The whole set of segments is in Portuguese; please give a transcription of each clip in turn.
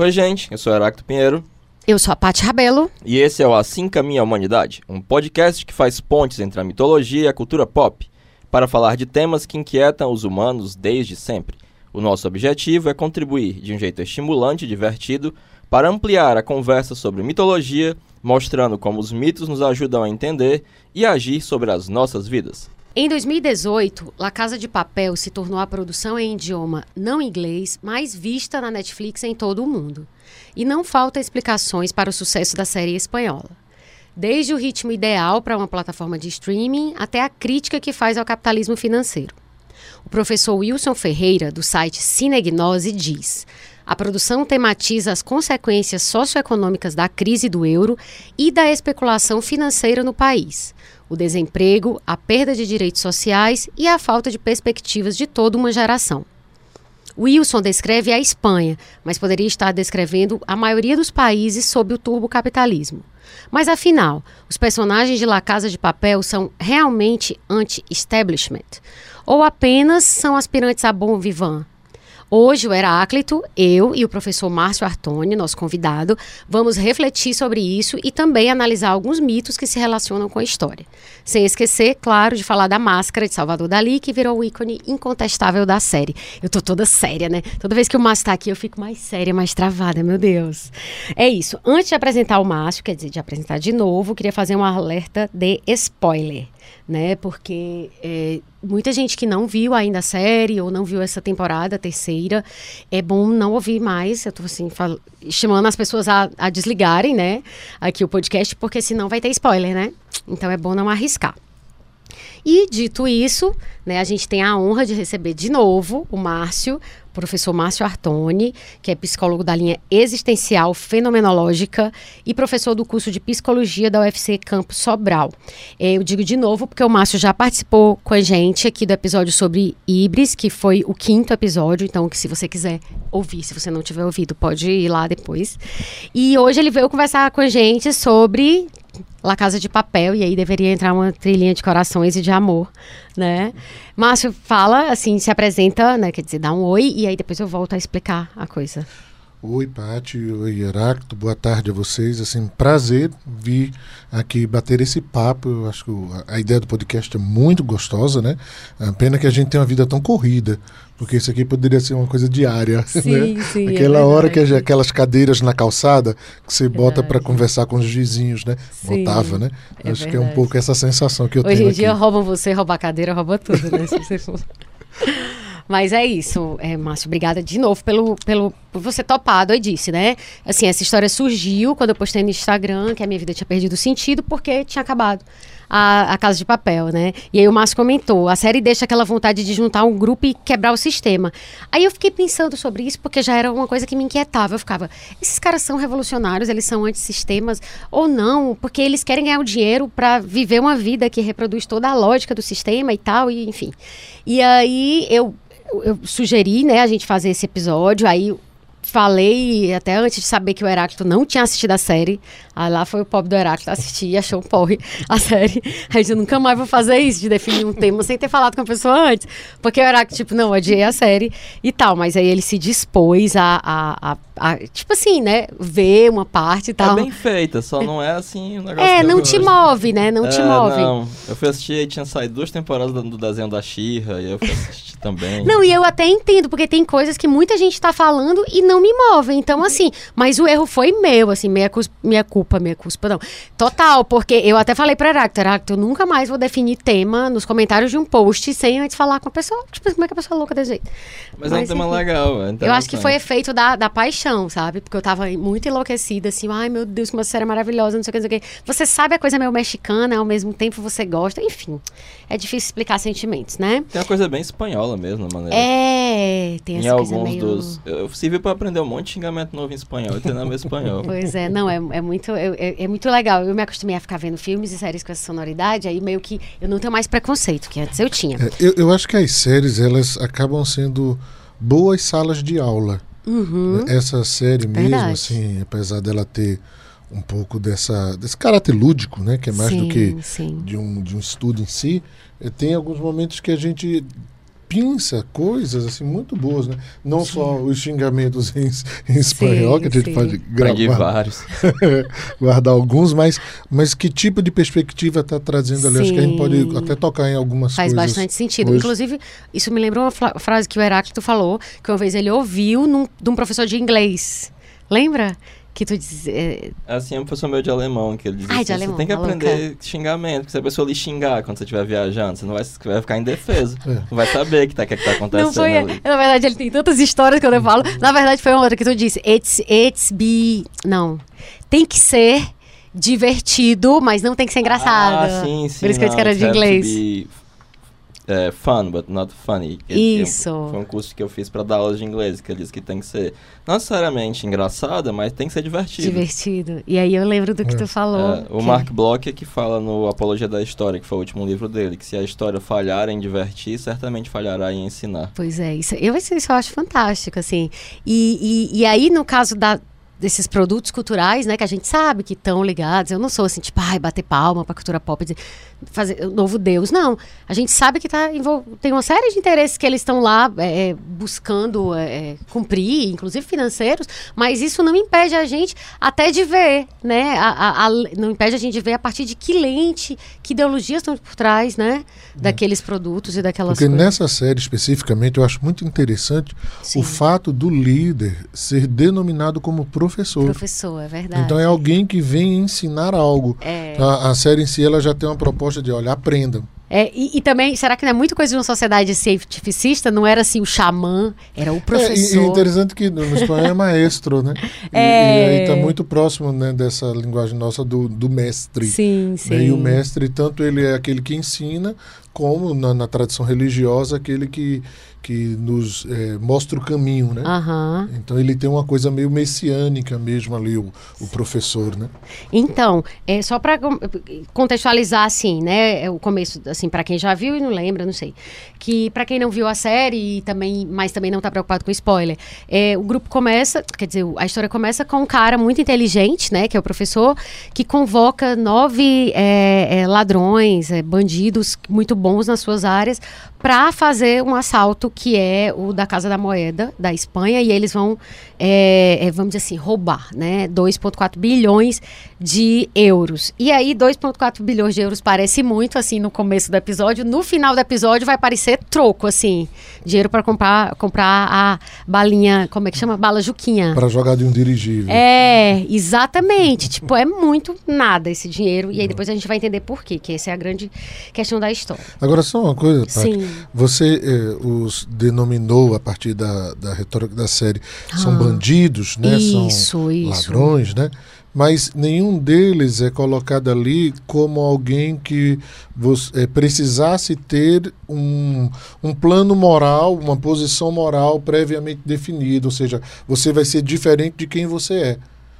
Oi, gente, eu sou Heracto Pinheiro. Eu sou a Paty Rabelo. E esse é o Assim Caminha a Humanidade, um podcast que faz pontes entre a mitologia e a cultura pop, para falar de temas que inquietam os humanos desde sempre. O nosso objetivo é contribuir de um jeito estimulante e divertido para ampliar a conversa sobre mitologia, mostrando como os mitos nos ajudam a entender e agir sobre as nossas vidas. Em 2018, La Casa de Papel se tornou a produção em idioma não inglês mais vista na Netflix em todo o mundo. E não falta explicações para o sucesso da série espanhola. Desde o ritmo ideal para uma plataforma de streaming até a crítica que faz ao capitalismo financeiro. O professor Wilson Ferreira, do site Cinegnose, diz: a produção tematiza as consequências socioeconômicas da crise do euro e da especulação financeira no país, o desemprego, a perda de direitos sociais e a falta de perspectivas de toda uma geração. Wilson descreve a Espanha, mas poderia estar descrevendo a maioria dos países sob o turbocapitalismo. Mas afinal, os personagens de La Casa de Papel são realmente anti-establishment? Ou apenas são aspirantes a bom vivant? Hoje, o Heráclito, eu e o professor Márcio Artoni, nosso convidado, vamos refletir sobre isso e também analisar alguns mitos que se relacionam com a história. Sem esquecer, claro, de falar da máscara de Salvador Dali, que virou o ícone incontestável da série. Eu tô toda séria, né? Toda vez que o Márcio tá aqui, eu fico mais séria, mais travada, meu Deus. É isso. Antes de apresentar o Márcio, quer dizer, de apresentar de novo, queria fazer um alerta de spoiler né? Porque é, muita gente que não viu ainda a série ou não viu essa temporada terceira, é bom não ouvir mais. Eu tô assim, chamando as pessoas a, a desligarem, né? Aqui o podcast, porque senão vai ter spoiler, né? Então é bom não arriscar. E dito isso, né, a gente tem a honra de receber de novo o Márcio, professor Márcio Artoni, que é psicólogo da linha existencial fenomenológica e professor do curso de psicologia da UFC Campo Sobral. É, eu digo de novo porque o Márcio já participou com a gente aqui do episódio sobre Ibris, que foi o quinto episódio, então que se você quiser ouvir, se você não tiver ouvido, pode ir lá depois. E hoje ele veio conversar com a gente sobre La Casa de Papel, e aí deveria entrar uma trilhinha de corações e de amor, né? Márcio fala, assim, se apresenta, né? Quer dizer, dá um oi, e aí depois eu volto a explicar a coisa. Oi, Pati, oi, Heráclito, boa tarde a vocês. Assim, prazer vir aqui bater esse papo. Eu acho que a ideia do podcast é muito gostosa, né? Pena que a gente tem uma vida tão corrida, porque isso aqui poderia ser uma coisa diária, sim, né? Sim, é Aquela é hora que aquelas cadeiras na calçada que você bota para conversar com os vizinhos, né? Sim, Botava, né? É acho verdade. que é um pouco essa sensação que eu Hoje tenho. Hoje em dia aqui. roubam você, roubar a cadeira, rouba tudo, né? Se você for. Mas é isso, é, Márcio, obrigada de novo pelo, pelo, por você topado, aí disse, né? Assim, essa história surgiu quando eu postei no Instagram que a minha vida tinha perdido sentido porque tinha acabado a, a Casa de Papel, né? E aí o Márcio comentou, a série deixa aquela vontade de juntar um grupo e quebrar o sistema. Aí eu fiquei pensando sobre isso porque já era uma coisa que me inquietava. Eu ficava, esses caras são revolucionários, eles são antissistemas ou não? Porque eles querem ganhar o dinheiro para viver uma vida que reproduz toda a lógica do sistema e tal, e enfim. E aí eu eu sugeri, né, a gente fazer esse episódio. Aí falei, até antes de saber que o Heráclito não tinha assistido a série. Aí lá foi o pobre do Heráclito assistir e achou um porre a série. Aí eu nunca mais vou fazer isso, de definir um tema sem ter falado com a pessoa antes. Porque o Heráclito, tipo, não, odiei a série e tal. Mas aí ele se dispôs a, a, a, a tipo assim, né, ver uma parte e tal. É bem feita, só não é assim um negócio É, não te move, né, não é, te move. Não, eu fui assistir e tinha saído duas temporadas do, do desenho da Xirra e eu fui assistir também. Não, e eu até entendo, porque tem coisas que muita gente tá falando e não me move. Então, assim, mas o erro foi meu, assim, minha, minha culpa, minha culpa, não. Total, porque eu até falei pra Heráclito, Heráclito, eu nunca mais vou definir tema nos comentários de um post sem antes falar com a pessoa. Tipo, como é que a pessoa é louca desse jeito? Mas, mas é um tema legal. É eu acho que foi efeito da, da paixão, sabe? Porque eu tava muito enlouquecida, assim, ai meu Deus, que uma série maravilhosa, não sei o que, não sei o que. Você sabe a coisa meio mexicana, ao mesmo tempo você gosta, enfim. É difícil explicar sentimentos, né? Tem uma coisa bem espanhola mesmo, na maneira. É, tem essa em coisa alguns meio... dos. Eu servi pra aprender um monte de xingamento novo em espanhol e treinar meu espanhol. Pois é, não, é, é muito, é, é, muito legal. Eu me acostumei a ficar vendo filmes e séries com essa sonoridade, aí meio que eu não tenho mais preconceito, que antes eu tinha. É, eu, eu acho que as séries, elas acabam sendo boas salas de aula. Uhum. Essa série mesmo, Verdade. assim, apesar dela ter um pouco dessa, desse caráter lúdico, né? Que é mais sim, do que sim. de um, de um estudo em si, eh, tem alguns momentos que a gente pinça coisas assim muito boas, né? Não sim. só os xingamentos em, em espanhol, sim, que a gente sim. pode gravar. vários. guardar alguns, mas, mas que tipo de perspectiva está trazendo ali? Acho que a gente pode até tocar em algumas Faz coisas. Faz bastante sentido. Hoje. Inclusive, isso me lembrou uma frase que o Heráclito falou, que uma vez ele ouviu num, de um professor de inglês. Lembra? Que tu diz. É... Assim, é um professor meu de alemão, que ele diz Ai, assim, alemão, você tem que aprender xingamento, porque se a pessoa lhe xingar quando você estiver viajando, você não vai, vai ficar indefeso. É. Não vai saber o que, tá, que, que tá acontecendo não foi, ali. Na verdade, ele tem tantas histórias que eu falo. Na verdade, foi uma outra que tu disse. It's, it's be... Não. Tem que ser divertido, mas não tem que ser engraçado. Ah, sim, sim. Por isso que eu disse que era de inglês é, fun, but not funny. Isso. foi um curso que eu fiz para dar aulas de inglês, que ele diz que tem que ser não necessariamente engraçada, mas tem que ser divertido. Divertido. E aí eu lembro do que tu falou. É, o que... Mark Bloch é que fala no Apologia da História, que foi o último livro dele, que se a história falhar em divertir, certamente falhará em ensinar. Pois é, isso eu, isso eu acho fantástico, assim. E, e, e aí, no caso da, desses produtos culturais, né, que a gente sabe que estão ligados. Eu não sou assim, tipo, ai, bater palma para cultura pop, dizer, fazer o novo Deus. Não. A gente sabe que tá tem uma série de interesses que eles estão lá é, é buscando é, é, cumprir, inclusive financeiros, mas isso não impede a gente até de ver, né? A, a, a, não impede a gente de ver a partir de que lente, que ideologias estão por trás, né? É. Daqueles produtos e daquelas Porque coisas. nessa série especificamente eu acho muito interessante Sim. o fato do líder ser denominado como professor professor. Professor, é verdade. Então é alguém que vem ensinar algo. É. A, a, série em si ela já tem uma proposta de, olha, aprendam. É, e, e, também, será que não é muita coisa de uma sociedade cientificista? Não era assim o xamã, era o professor. É, e, e interessante que no espanhol é maestro, né? E, é... e aí está muito próximo né, dessa linguagem nossa do, do mestre. Sim, sim. Né? E o mestre, tanto ele é aquele que ensina, como na, na tradição religiosa, aquele que que nos é, mostra o caminho, né? Uhum. Então ele tem uma coisa meio messiânica mesmo ali, o, o professor, né? Então, é, só para contextualizar assim, né? É o começo, assim, para quem já viu e não lembra, não sei. Que para quem não viu a série, e também, mas também não está preocupado com spoiler, é, o grupo começa, quer dizer, a história começa com um cara muito inteligente, né? Que é o professor, que convoca nove é, é ladrões, é, bandidos muito bons nas suas áreas para fazer um assalto que é o da Casa da Moeda da Espanha e eles vão, é, é, vamos dizer assim, roubar, né, 2,4 bilhões de euros. E aí 2,4 bilhões de euros parece muito assim no começo do episódio, no final do episódio vai parecer troco assim, dinheiro para comprar comprar a balinha, como é que chama, bala Juquinha. Para jogar de um dirigível. É, exatamente. tipo é muito nada esse dinheiro e aí depois a gente vai entender por quê, que essa é a grande questão da história. Agora só uma coisa, Tati. Sim. Você eh, os denominou a partir da, da retórica da série. São ah, bandidos, né? Isso, São isso. ladrões, né? Mas nenhum deles é colocado ali como alguém que você, é, precisasse ter um, um plano moral, uma posição moral previamente definida. Ou seja, você vai ser diferente de quem você é.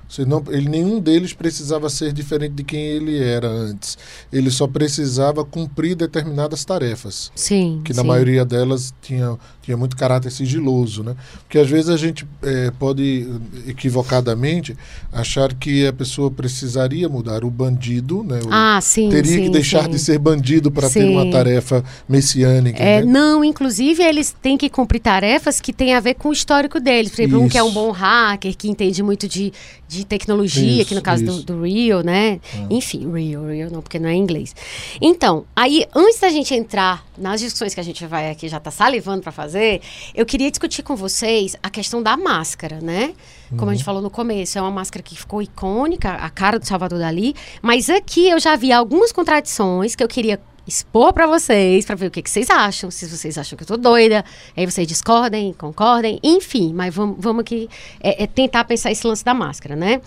Senão, ele, nenhum deles precisava ser diferente de quem ele era antes. Ele só precisava cumprir determinadas tarefas. Sim. Que sim. na maioria delas tinha, tinha muito caráter sigiloso. Né? Porque às vezes a gente é, pode, equivocadamente, achar que a pessoa precisaria mudar. O bandido né? O, ah, sim. Teria sim, que deixar sim. de ser bandido para ter uma tarefa messiânica. É, né? Não, inclusive eles têm que cumprir tarefas que têm a ver com o histórico deles. Por exemplo, Isso. um que é um bom hacker, que entende muito de, de tecnologia, isso, que no caso do, do, Rio, né? Ah. Enfim, Rio, Rio não, porque não é inglês. Então, aí, antes da gente entrar nas discussões que a gente vai aqui, já tá salivando para fazer, eu queria discutir com vocês a questão da máscara, né? Como uhum. a gente uhum. falou no começo, é uma máscara que ficou icônica, a cara do Salvador Dali, mas aqui eu já vi algumas contradições que eu queria expor para vocês, para ver o que, que, vocês acham, se vocês acham que eu tô doida, aí vocês discordem, concordem, enfim, mas vamos, vamos aqui é, é tentar pensar esse lance da máscara, né?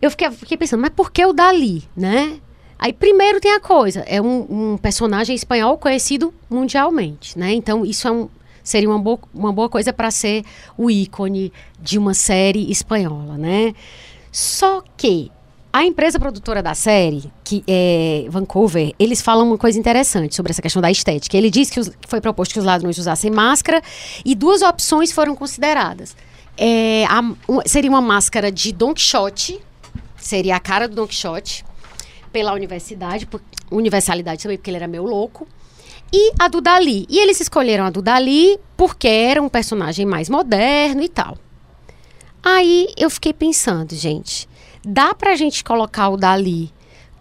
Eu fiquei, fiquei, pensando, mas por que o Dali, né? Aí, primeiro tem a coisa, é um, um personagem espanhol conhecido mundialmente, né? Então, isso é um, seria uma boa, uma boa coisa para ser o ícone de uma série espanhola, né? Só que a empresa produtora da série, que é Vancouver, eles falam uma coisa interessante sobre essa questão da estética. Ele diz que, os, foi proposto que os ladrões usassem máscara e duas opções foram consideradas. É, a, um, seria uma máscara de Don Quixote, seria a cara do Don Quixote, pela universidade, por, universalidade também, porque ele era meio louco. e a do Dali. E eles escolheram a do Dali porque era um personagem mais moderno e tal. Aí eu fiquei pensando, gente, dá pra gente colocar o Dali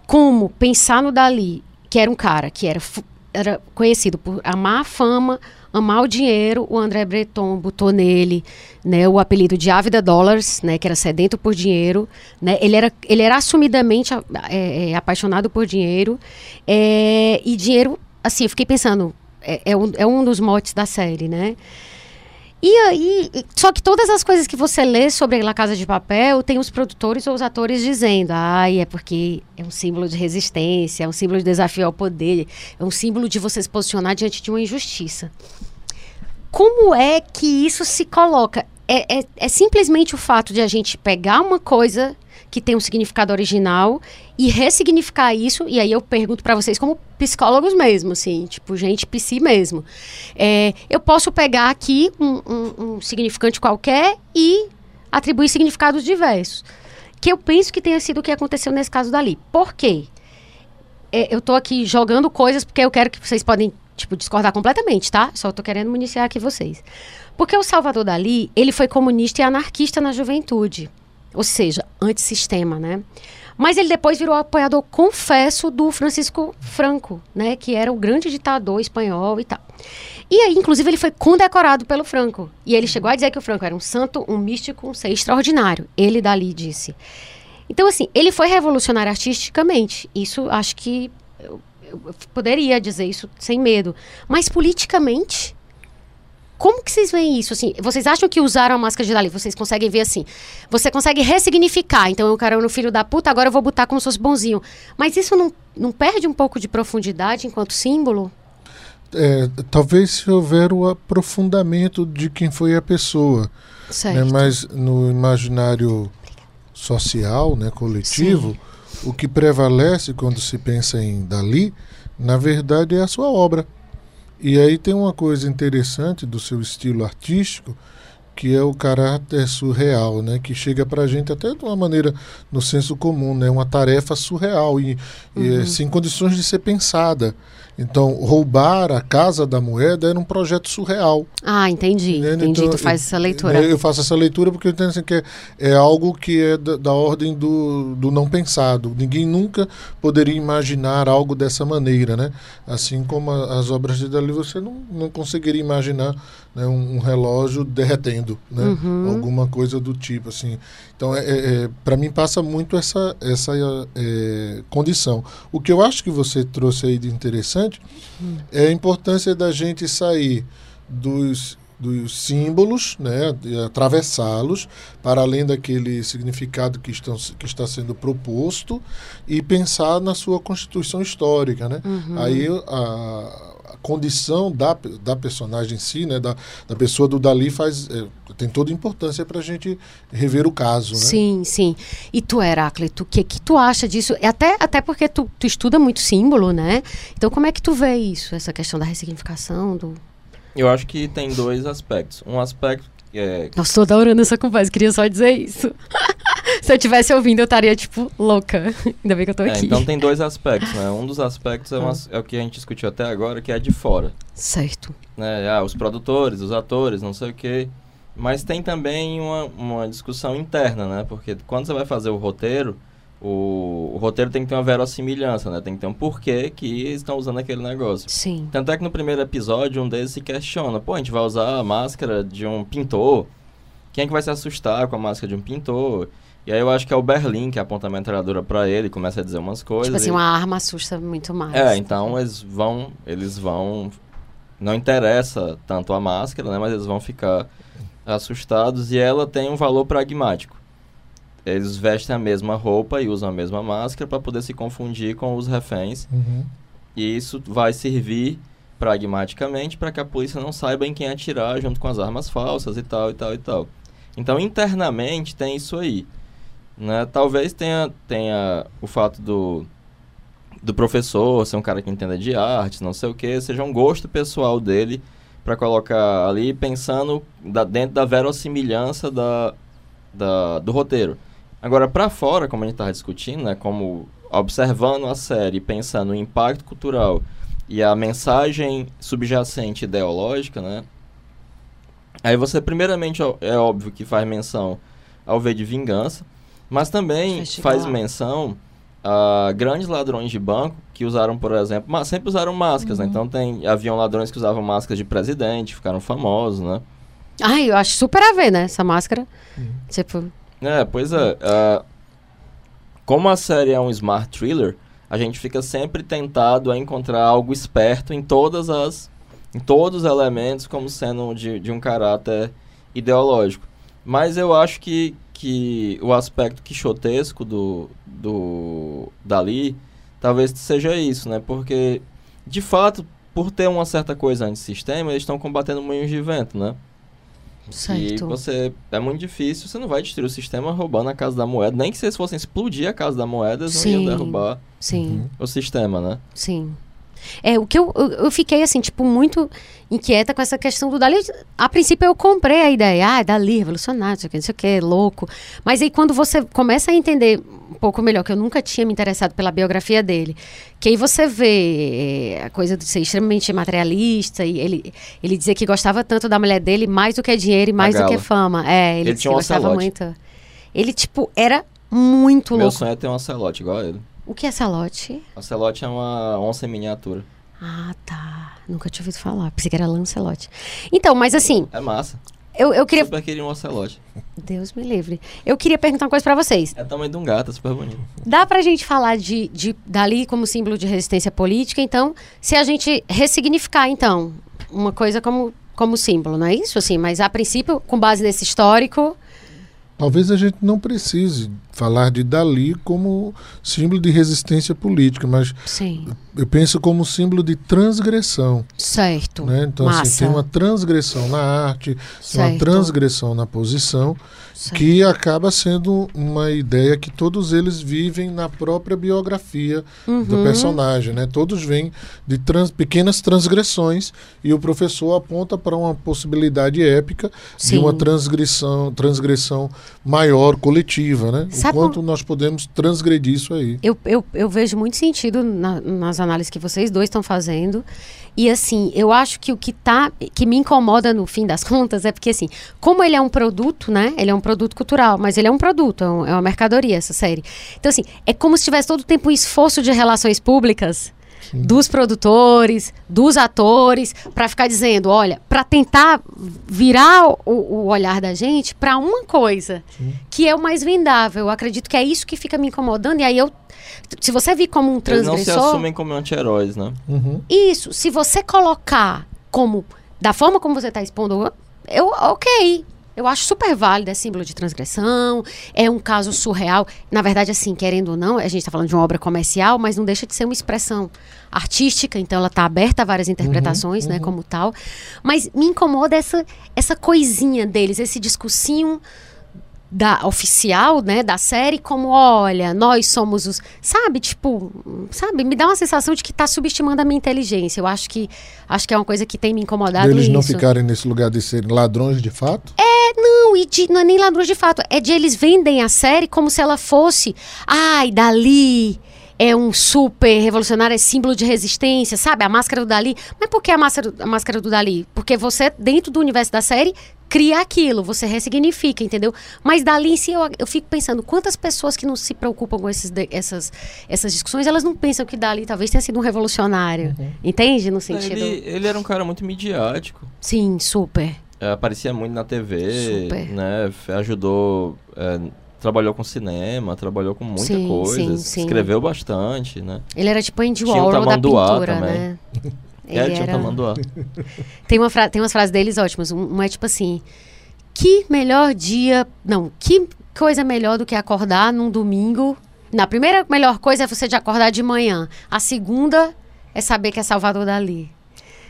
como pensar no Dali, que era um cara que era, era conhecido por amar a fama, amar o dinheiro, o André Breton botou nele né, o apelido de Ávida Dollars, né, que era sedento por dinheiro. Né, ele, era, ele era assumidamente é, é, apaixonado por dinheiro. É, e dinheiro, assim, eu fiquei pensando, é, é, um, é um dos motes da série, né? E aí, só que todas as coisas que você lê sobre La Casa de Papel, tem os produtores ou os atores dizendo, ai, é porque é um símbolo de resistência, é um símbolo de desafio ao poder, é um símbolo de você se posicionar diante de uma injustiça. Como é que isso se coloca? É, é, é simplesmente o fato de a gente pegar uma coisa que tem um significado original e ressignificar isso. E aí eu pergunto para vocês, como psicólogos mesmo, assim, tipo, gente psi mesmo. É, eu posso pegar aqui um, um, um significante qualquer e atribuir significados diversos. Que eu penso que tenha sido o que aconteceu nesse caso dali. Por quê? É, eu tô aqui jogando coisas porque eu quero que vocês podem, tipo, discordar completamente, tá? Só tô querendo municiar aqui vocês. Porque o Salvador Dali, ele foi comunista e anarquista na juventude ou seja, antissistema, né? Mas ele depois virou apoiador, confesso, do Francisco Franco, né? Que era o grande ditador espanhol e tal. E aí, inclusive, ele foi condecorado pelo Franco. E ele chegou a dizer que o Franco era um santo, um místico, um ser extraordinário. Ele dali disse. Então, assim, ele foi revolucionário artisticamente. Isso acho que eu, eu poderia dizer isso sem medo. Mas politicamente, como que vocês veem isso? Assim, vocês acham que usaram a máscara de Dali? Vocês conseguem ver assim? Você consegue ressignificar. Então, eu quero no filho da puta, agora eu vou botar como se fosse bonzinho. Mas isso não, não perde um pouco de profundidade enquanto símbolo? É, talvez se houver o aprofundamento de quem foi a pessoa. Né? Mas no imaginário social, né, coletivo, Sim. o que prevalece quando se pensa em Dali, na verdade, é a sua obra. E aí tem uma coisa interessante do seu estilo artístico, que é o caráter surreal, né? Que chega para a gente até de uma maneira no senso comum, né? Uma tarefa surreal e, uhum. e sem condições de ser pensada. Então, roubar a casa da moeda era um projeto surreal. Ah, entendi. Né? Entendi. Então, tu faz essa leitura. Eu faço essa leitura porque eu entendo assim, que é, é algo que é da, da, ordem do, do não pensado. Ninguém nunca poderia imaginar algo dessa maneira, né? Assim como a, as obras de Dali, você não, não conseguiria imaginar né, um, um, relógio derretendo, né? Uhum. Alguma coisa do tipo, assim. Então, é, é, é para mim passa muito essa, essa é, condição. O que eu acho que você trouxe aí de interessante é a importância da gente sair dos dos símbolos, né, atravessá-los para além daquele significado que, estão, que está sendo proposto e pensar na sua constituição histórica, né? Uhum. Aí a, condição da, da personagem em si, né, da, da pessoa do Dali faz é, tem toda importância para a gente rever o caso, né? Sim, sim. E tu, Heráclito, o que que tu acha disso? Até, até porque tu, tu estuda muito símbolo, né? Então como é que tu vê isso, essa questão da ressignificação, do... Eu acho que tem dois aspectos. Um aspecto é... Nossa, tô adorando essa conversa, queria só dizer isso. Se eu tivesse ouvindo, eu estaria, tipo, louca. Ainda bem que eu tô é, aqui. Então tem dois aspectos, né? Um dos aspectos é, uma, é, o que a gente discutiu até agora, que é de fora. Certo. Né? Ah, os produtores, os atores, não sei o quê. Mas tem também uma, uma discussão interna, né? Porque quando você vai fazer o roteiro, o, o, roteiro tem que ter uma verossimilhança, né? Tem que ter um porquê que estão usando aquele negócio. Sim. Tanto é que no primeiro episódio, um deles se questiona. Pô, a gente vai usar a máscara de um pintor. Quem é que vai se assustar com a máscara de um pintor? E aí eu acho que é o Berlim que aponta a metralhadora para ele, começa a dizer umas coisas. Tipo assim, e... uma arma assusta muito mais. É, então eles vão, eles vão não interessa tanto a máscara, né, mas eles vão ficar assustados e ela tem um valor pragmático eles vestem a mesma roupa e usam a mesma máscara para poder se confundir com os reféns. Uhum. E isso vai servir pragmaticamente para que a polícia não saiba em quem atirar junto com as armas falsas e tal e tal e tal. Então internamente tem isso aí, né? Talvez tenha tenha o fato do do professor ser um cara que entenda de artes, não sei o que, seja um gosto pessoal dele para colocar ali pensando da, dentro da verossimilhança da, da, do roteiro. Agora, para fora, como a gente estava discutindo, né, como observando a série, pensando no impacto cultural e a mensagem subjacente ideológica, né? Aí você, primeiramente, ó, é óbvio que faz menção ao V de Vingança, mas também faz menção a grandes ladrões de banco que usaram, por exemplo, mas sempre usaram máscaras, né? Então tem, haviam ladrões que usavam máscaras de presidente, ficaram famosos, né? Ai, eu acho super a ver, né? Essa máscara. Tipo, É, pois é. ah, como a série é um smart thriller, a gente fica sempre tentado a encontrar algo esperto em todas as em todos os elementos como sendo de, de um caráter ideológico. Mas eu acho que, que o aspecto quixotesco do, do Dali talvez seja isso, né? Porque, de fato, por ter uma certa coisa antissistema, eles estão combatendo moinhos de vento, né? E certo. você é muito difícil, você não vai destruir o sistema roubando a casa da moeda, nem que se eles fossem explodir a casa da moeda, eles não iam derrubar Sim, o sistema, né? sim. É, o que eu, eu, eu fiquei, assim, tipo, muito inquieta com essa questão do Dali. A princípio eu comprei a ideia, ah, Dali, revolucionário, não sei o que, louco. Mas aí quando você começa a entender um pouco melhor, que eu nunca tinha me interessado pela biografia dele, que aí você vê eh, a coisa de ser extremamente materialista, e ele, ele dizia que gostava tanto da mulher dele mais do que dinheiro e mais do que fama. É, ele, Ele tinha que um gostava muito. Ele, tipo, era muito Meu louco. sonho é ter um ocelote igual a ele. O que é salote? Ocelote é uma onça em miniatura. Ah, tá. Nunca tinha ouvido falar. Pensei que era Lancelote. Então, mas assim, É massa. eu, eu queria. Super queria um ocelote. Deus me livre. Eu queria perguntar uma coisa pra vocês. É tamanho de um gato, é super bonito. Dá pra gente falar de, de dali como símbolo de resistência política, então, se a gente ressignificar, então, uma coisa como, como símbolo, não é isso? Assim, mas a princípio, com base nesse histórico. Talvez a gente não precise falar de Dali como símbolo de resistência política, mas Sim. eu penso como símbolo de transgressão. Certo. Né? Então, assim, tem uma transgressão na arte, tem uma transgressão na posição, certo. que acaba sendo uma ideia que todos eles vivem na própria biografia do Uhum. personagem. Né? Todos vêm de trans- pequenas transgressões e o professor aponta para uma possibilidade épica de Sim. uma transgressão, transgressão maior, coletiva. Né? Sabe quanto nós podemos transgredir isso aí. Eu, eu, eu vejo muito sentido na- nas análises que vocês dois estão fazendo. E assim, eu acho que o que tá, que me incomoda no fim das contas é porque assim, como ele é um produto, né? Ele é um produto cultural, mas ele é um produto, é, um- é uma mercadoria essa série. Então assim, é como se tivesse todo o tempo um esforço de relações públicas dos produtores, dos atores, para ficar dizendo, olha, para tentar virar o, o olhar da gente para uma coisa que é o mais vendável. Eu acredito que é isso que fica me incomodando. E aí eu, se você vir como um Eles não se transgressor, assumem como anti-heróis, né? Uhum. isso. Se você colocar como da forma como você está expondo, eu ok. Eu acho super válido, é símbolo de transgressão, é um caso surreal. Na verdade, assim, querendo ou não, a gente está falando de uma obra comercial, mas não deixa de ser uma expressão artística, então ela está aberta a várias interpretações, né, como tal. Mas me incomoda essa, essa coisinha deles, esse discursinho da oficial, né, da série, como olha, nós somos os, sabe, tipo, sabe, me dá uma sensação de que tá subestimando a minha inteligência. Eu acho que acho que é uma coisa que tem me incomodado Deles não ficarem nesse lugar de serem ladrões de fato? Não, e de, não é nem ladrões de fato, é de eles vendem a série como se ela fosse, ai, Dali é um super revolucionário, é símbolo de resistência, sabe? A máscara do Dali. Mas por que a máscara, a máscara do Dali? Porque você, dentro do universo da série, cria aquilo, você ressignifica, entendeu? Mas Dali em si, eu, eu fico pensando, quantas pessoas que não se preocupam com esses, essas, essas discussões, elas não pensam que Dali talvez tenha sido um revolucionário, entende? No sentido... Ele, ele era um cara muito midiático. Sim, super. É, aparecia muito na TV, Super. né? Ajudou, é, trabalhou com cinema, trabalhou com muita Sim, coisa, sim, sim. escreveu bastante, né? Ele era tipo Andy Warhol da pintura, também. né? é, tinha um tamanduá. Tem, uma fra... tem umas frases deles ótimas. Um- Uma é tipo assim: Que melhor dia. Não, que coisa melhor do que acordar num domingo. Na primeira melhor coisa é você de acordar de manhã. A segunda é saber que é Salvador Dali.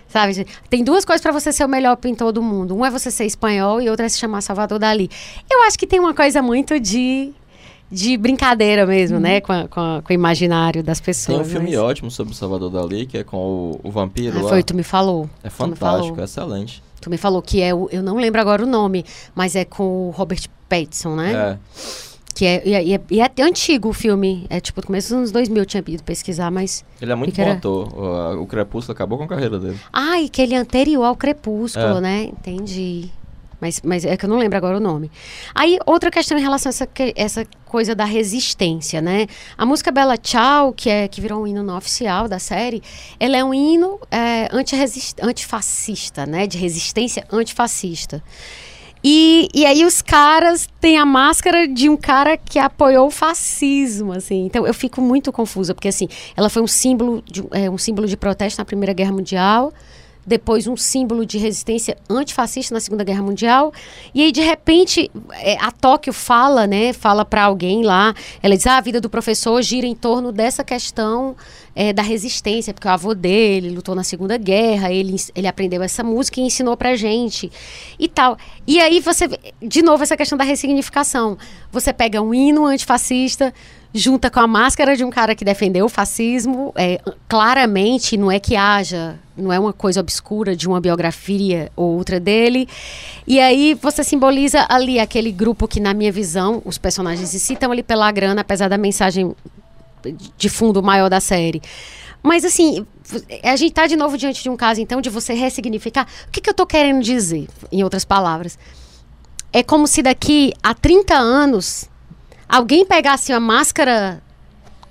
Sabe? Tem duas coisas pra você ser o melhor pintor do mundo. Um é você ser espanhol e outra é se chamar Salvador Dali. Eu acho que tem uma coisa muito de. De brincadeira mesmo, né? Com, a- com, a- com o imaginário das pessoas. Tem um filme mas- ótimo sobre o Salvador Dali, que é com o, o vampiro Ah, lá. foi, tu me falou. É fantástico, falou. é excelente. Tu me falou que é o. Eu não lembro agora o nome, mas é com o Robert Pattinson, né? É. Que é, e, é, e é, e é antigo o filme. É tipo, do começo dos anos 2000 eu tinha ido pesquisar, mas. Ele é muito bom era- ator. O, o Crepúsculo acabou com a carreira dele. Ai, que ele é anterior ao Crepúsculo, É. né? Entendi. Mas, mas é que eu não lembro agora o nome. Aí, outra questão em relação a essa, essa coisa da resistência, né? A música Bela Tchau, que, é, que virou um hino não oficial da série, ela é um hino é, antifascista, né? De resistência antifascista. E, e aí os caras têm a máscara de um cara que apoiou o fascismo, assim. Então eu fico muito confusa, porque assim, ela foi um símbolo de, é, um símbolo de protesto na Primeira Guerra Mundial, depois um símbolo de resistência antifascista na Segunda Guerra Mundial, e aí de repente é, a Tóquio fala, né, fala para alguém lá, ela diz, ah, a vida do professor gira em torno dessa questão é, da resistência, porque o avô dele lutou na Segunda Guerra, ele, ele aprendeu essa música e ensinou pra gente e tal. E aí você, de novo, essa questão da ressignificação. Você pega um hino antifascista, junta com a máscara de um cara que defendeu o fascismo, é, claramente não é que haja, não é uma coisa obscura de uma biografia ou outra dele. E aí você simboliza ali aquele grupo que, na minha visão, os personagens se citam ali pela grana, apesar da mensagem de fundo maior da série. Mas assim, a gente tá de novo diante de um caso, então, de você ressignificar. O que, que eu tô querendo dizer, em outras palavras? É como se daqui a 30 anos alguém pegasse a máscara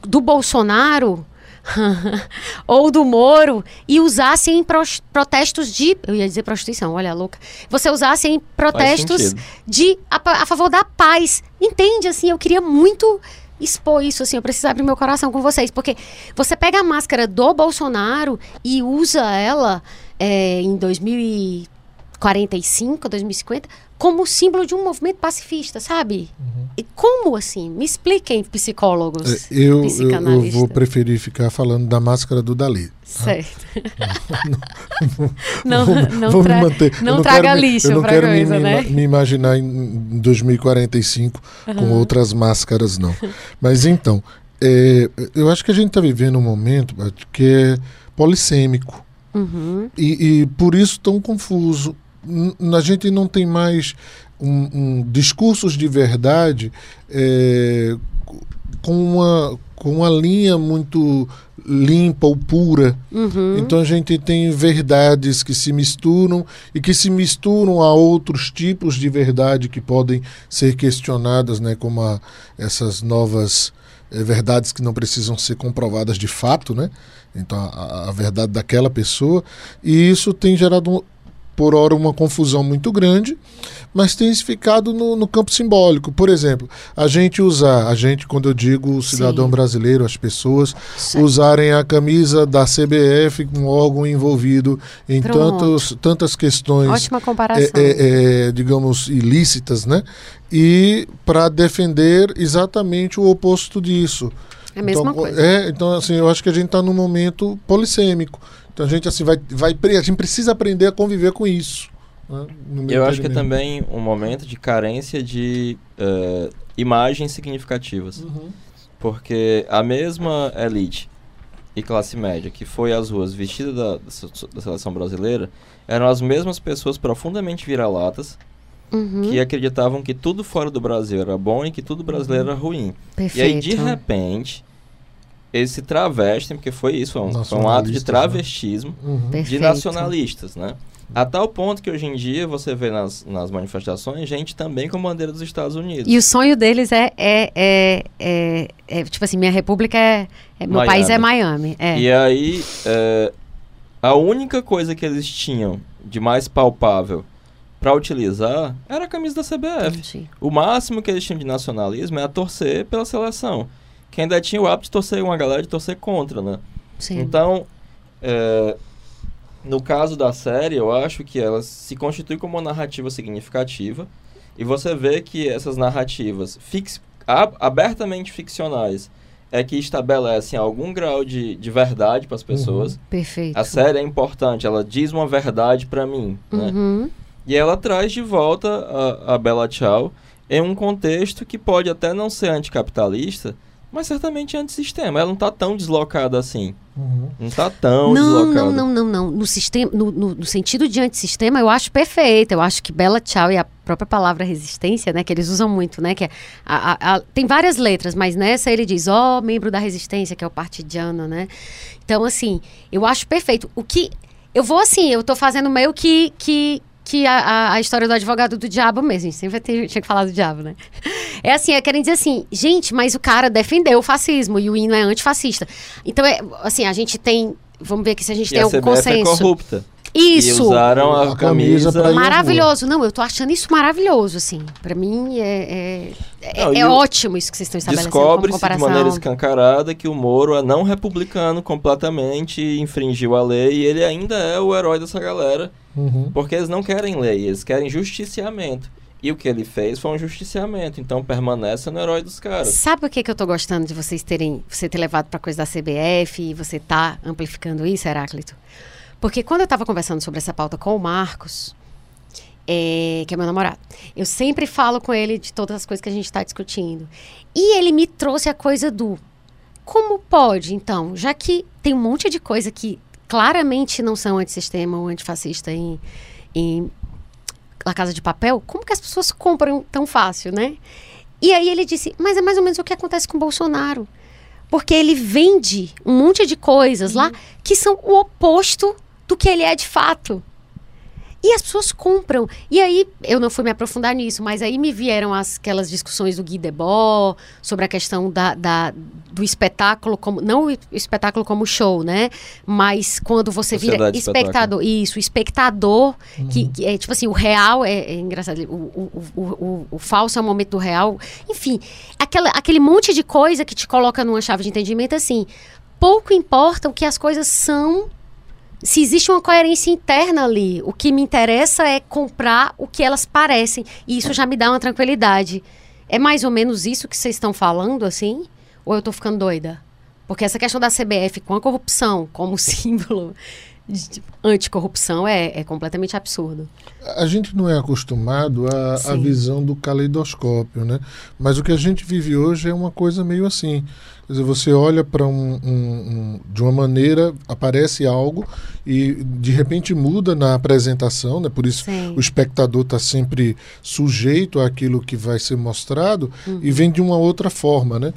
do Bolsonaro ou do Moro e usasse em protestos de. Eu ia dizer prostituição, olha a louca. Você usasse em protestos de a, a favor da paz. Entende? Assim, eu queria muito expor isso, assim, eu preciso abrir meu coração com vocês, porque você pega a máscara do Bolsonaro e usa ela é, em 2045, 2050, como símbolo de um movimento pacifista, sabe? E como assim? Me expliquem, psicólogos, É, Eu, eu, vou preferir ficar falando da máscara do Dali. Certo. não, não, vou me tra- manter. Eu não traga quero lixo não quero coisa, me, né? me imaginar em 2045 com outras máscaras, não. Mas então, é, eu acho que a gente está vivendo um momento que é polissêmico. Uhum. E, e por isso tão confuso. A gente não tem mais um, um discursos de verdade é, com, uma, com uma linha muito limpa ou pura. Uhum. Então a gente tem verdades que se misturam e que se misturam a outros tipos de verdade que podem ser questionadas, né, como a- essas novas eh, verdades que não precisam ser comprovadas de fato, né? Então a, a verdade daquela pessoa e isso tem gerado por hora uma confusão muito grande, mas tem ficado no, no campo simbólico. Por exemplo, a gente usar, a gente, quando eu digo o cidadão Sim. brasileiro, as pessoas, Certo. usarem a camisa da CBF, um órgão envolvido em Pronto. tantos, tantas questões, Ótima comparação. é, é, é, digamos, ilícitas, né? E para defender exatamente o oposto disso. É a mesma então, coisa. É, então, assim, eu acho que a gente está num momento polissêmico. Então a gente assim vai, vai a gente precisa aprender a conviver com isso. né, Eu acho que é também um momento de carência de eh, imagens significativas. Uhum. Porque a mesma elite e classe média que foi às ruas vestida da, da se- da seleção brasileira eram as mesmas pessoas profundamente vira-latas Uhum. que acreditavam que tudo fora do Brasil era bom e que tudo brasileiro era ruim. Perfeito. E aí, de repente, eles se travestem, porque foi isso, foi um, foi um ato de né? travestismo Uhum. de Perfeito. nacionalistas, né? A tal ponto que hoje em dia você vê nas, nas manifestações gente também com bandeira dos Estados Unidos. E o sonho deles é, é, é, é- é, tipo assim, minha república é, é- meu Miami. país é Miami. É. E aí, é, a única coisa que eles tinham de mais palpável para utilizar era a camisa da CBF. Entendi. O máximo que eles tinham de nacionalismo é a torcer pela seleção. Que ainda tinha o hábito de torcer uma galera de torcer contra, né? Sim. Então, é, no caso da série, eu acho que ela se constitui como uma narrativa significativa. E você vê que essas narrativas fix, ab- abertamente ficcionais é que estabelecem algum grau de, de verdade para as pessoas. Perfeito. A série é importante, ela diz uma verdade para mim, né? Uhum. E ela traz de volta a, a Bella Ciao em um contexto que pode até não ser anticapitalista, Mas certamente é antissistema. Ela não tá tão deslocada assim. Uhum. Não tá tão Não, deslocada. não, não, não, não. No, sistema, no, no, no sentido de antissistema, eu acho perfeito. Eu acho que Bela Tchau e a própria palavra resistência, né, que eles usam muito, né, que é a- a- a- tem várias letras, mas nessa ele diz, ó, membro da resistência, que é o partidiano, né? Então, assim, eu acho perfeito. O que eu vou assim, eu tô fazendo meio que que que a, a, a história do advogado do diabo mesmo. A gente sempre tem, tinha que falar do diabo, né? É assim, é querem dizer assim, gente, mas o cara defendeu o fascismo e o hino é antifascista. Então, é, assim, a gente tem. Vamos ver aqui se a gente E tem a algum CBF é consenso. corrupta. Isso! E usaram a, A camisa camisa. Maravilhoso. Não, eu tô achando isso maravilhoso, assim. Pra mim é, é, é- Não, é o- ótimo isso que vocês estão estabelecendo Descobre-se de maneira escancarada que o Moro é não republicano completamente, infringiu a lei e ele ainda é o herói dessa galera, Uhum. porque eles não querem lei, eles querem justiciamento. E o que ele fez foi um justiciamento, então permanece no herói dos caras. Sabe por que, que eu tô gostando de vocês terem, você ter levado pra coisa da CBF e você tá amplificando isso, Heráclito? Porque quando eu tava conversando sobre essa pauta com o Marcos, é, que é meu namorado, eu sempre falo com ele de todas as coisas que a gente está discutindo. E ele me trouxe a coisa do como pode, então, já que tem um monte de coisa que claramente não são antissistema ou antifascista em, em La Casa de Papel, como que as pessoas compram tão fácil, né? E aí ele disse, mas é mais ou menos o que acontece com o Bolsonaro. Porque ele vende um monte de coisas lá que são o oposto do que ele é de fato. E as pessoas compram. E aí, eu não fui me aprofundar nisso, mas aí me vieram as- aquelas discussões do Guy Debord sobre a questão da, da- do espetáculo, como não o espetáculo como show, né? Mas quando você vira Sociedade de espetáculo. espectador, isso, espectador, que, que é tipo assim, o real é, é engraçado, o, o, o, o, o falso é o momento do real. Enfim, aquela, aquele monte de coisa que te coloca numa chave de entendimento assim. Pouco importa o que as coisas são se existe uma coerência interna ali, o que me interessa é comprar o que elas parecem. E isso já me dá uma tranquilidade. É mais ou menos isso que vocês estão falando, assim? Ou eu tô ficando doida? Porque essa questão da CBF com a corrupção como símbolo de anticorrupção é, é completamente absurdo. A gente não é acostumado à visão do caleidoscópio, né? Mas o que a gente vive hoje é uma coisa meio assim. Quer dizer, você olha para um, um- um- de uma maneira, aparece algo e de repente muda na apresentação, né? Por isso Sim. o espectador está sempre sujeito àquilo que vai ser mostrado Uhum. e vem de uma outra forma, né?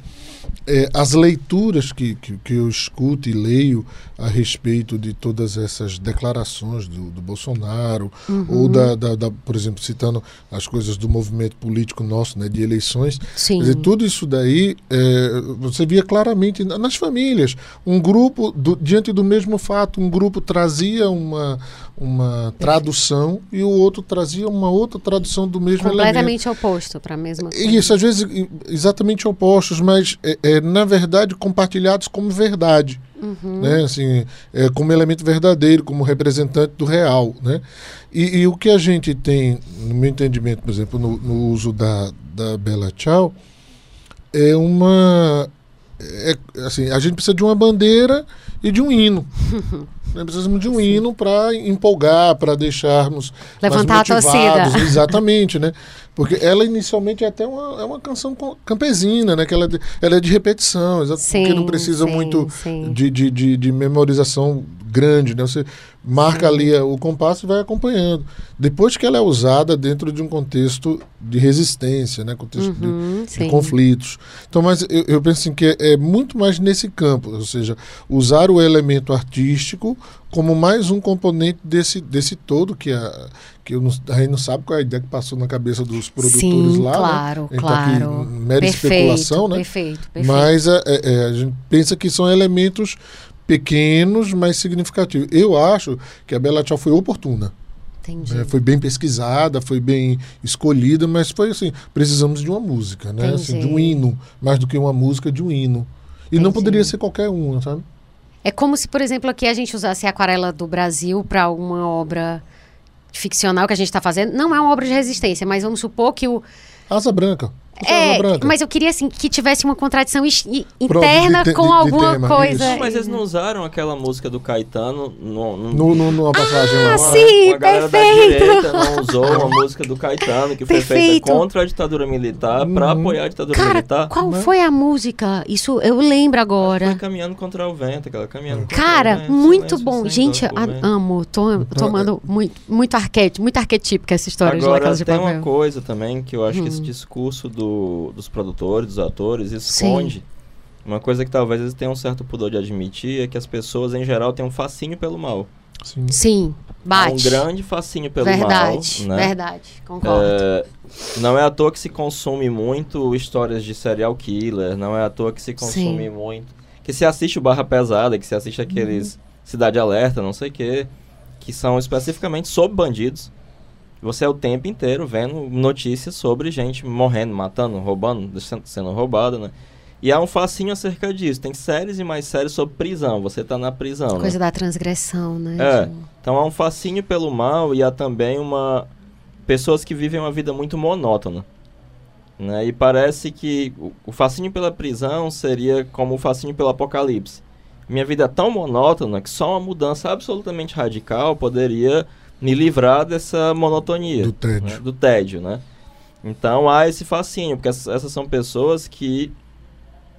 É, as leituras que, que, que eu escuto e leio a respeito de todas essas declarações do, do Bolsonaro, Uhum. ou da, da- da- por exemplo, citando as coisas do movimento político nosso, né, de eleições, Sim. Dizer, tudo isso daí é, você via claramente na- nas famílias. Um grupo, do- diante do mesmo fato, um grupo trazia uma, uma tradução e o outro trazia uma outra tradução do mesmo elemento. completamente oposto para a mesma coisa. Isso, às vezes exatamente opostos, mas é, é, na verdade compartilhados como verdade. Uhum. Né? Assim, é, como elemento verdadeiro, como representante do real. Né? E, e o que a gente tem, no meu entendimento, por exemplo, no, no uso da, da Bela Tchau, é uma. É, assim, a gente precisa de uma bandeira e de um hino. Nós precisamos de um hino para empolgar, para deixarmos Levantar a mais motivados. torcida. Exatamente, né? Porque ela inicialmente é até uma, é uma canção campesina, né? Que ela, é de- ela é de repetição, exa- porque não Sim, precisa sim, muito sim. de, de, de, de memorização grande, né? Você marca ali o compasso e vai acompanhando. Depois que ela é usada dentro de um contexto de resistência, né? Contexto de- Uhum, de, sim. conflitos. Então, mas eu, eu penso assim, que é, é muito mais nesse campo, ou seja, usar o elemento artístico como mais um componente desse, desse todo que a que eu não, a gente não sabe qual é a ideia que passou na cabeça dos produtores Sim, lá. né? claro, tá aqui claro. em mera perfeito, especulação, né? Perfeito, perfeito. Mas é, é, a gente pensa que são elementos pequenos, mas significativos. Eu acho que a Bela Tchau foi oportuna. Entendi. né? Foi bem pesquisada, foi bem escolhida, mas foi assim, precisamos de uma música, né? Assim, de um hino, mais do que uma música, de um hino. E não Entendi. poderia ser qualquer um, sabe? É como se, por exemplo, aqui a gente usasse a aquarela do Brasil para uma obra ficcional que a gente está fazendo. Não é uma obra de resistência, mas vamos supor que o. Asa Branca. É, mas eu queria assim que tivesse uma contradição interna de, de, com de, alguma tema, coisa. Não, mas eles não usaram aquela música do Caetano no, no, no, no numa passagem ah, lá. Sim, uma perfeito. direita não usou uma música do Caetano que foi perfeito. feita contra a ditadura militar uhum. para apoiar a ditadura Cara, militar. Qual né? foi a música? Isso eu lembro agora. Foi caminhando contra o vento, aquela caminhando Cara, vento, muito bom. Gente, a, amo. Tô tomando muito muito arquétipo, muito arquetípica essa história agora, de La Casa de Papel. tem uma coisa também que eu acho hum. que esse hum. discurso do, dos produtores, dos atores, esconde. Sim. Uma coisa que talvez eles tenham um certo pudor de admitir é que as pessoas, em geral, têm um fascínio pelo mal. Sim. Sim, bate. um grande fascínio pelo verdade, mal. Né? Verdade, concordo. É, não é à toa que se consome muito histórias de serial killer, não é à toa que se consome Sim. muito... Que se assiste o Barra Pesada, que se assiste aqueles uhum. Cidade Alerta, não sei o quê, que são especificamente sobre bandidos. Você é o tempo inteiro vendo notícias sobre gente morrendo, matando, roubando, sendo roubada, né? E há um facinho acerca disso. Tem séries e mais séries sobre prisão. Você está na prisão. Né? Coisa né? da transgressão, né? É. Então há um facinho pelo mal e há também uma. Pessoas que vivem uma vida muito monótona. Né? E parece que o, o fascínio pela prisão seria como o fascínio pelo apocalipse. Minha vida é tão monótona que só uma mudança absolutamente radical poderia me livrar dessa monotonia. Do tédio. Né? Do tédio, né? Então há esse fascínio, porque essas, essas são pessoas que,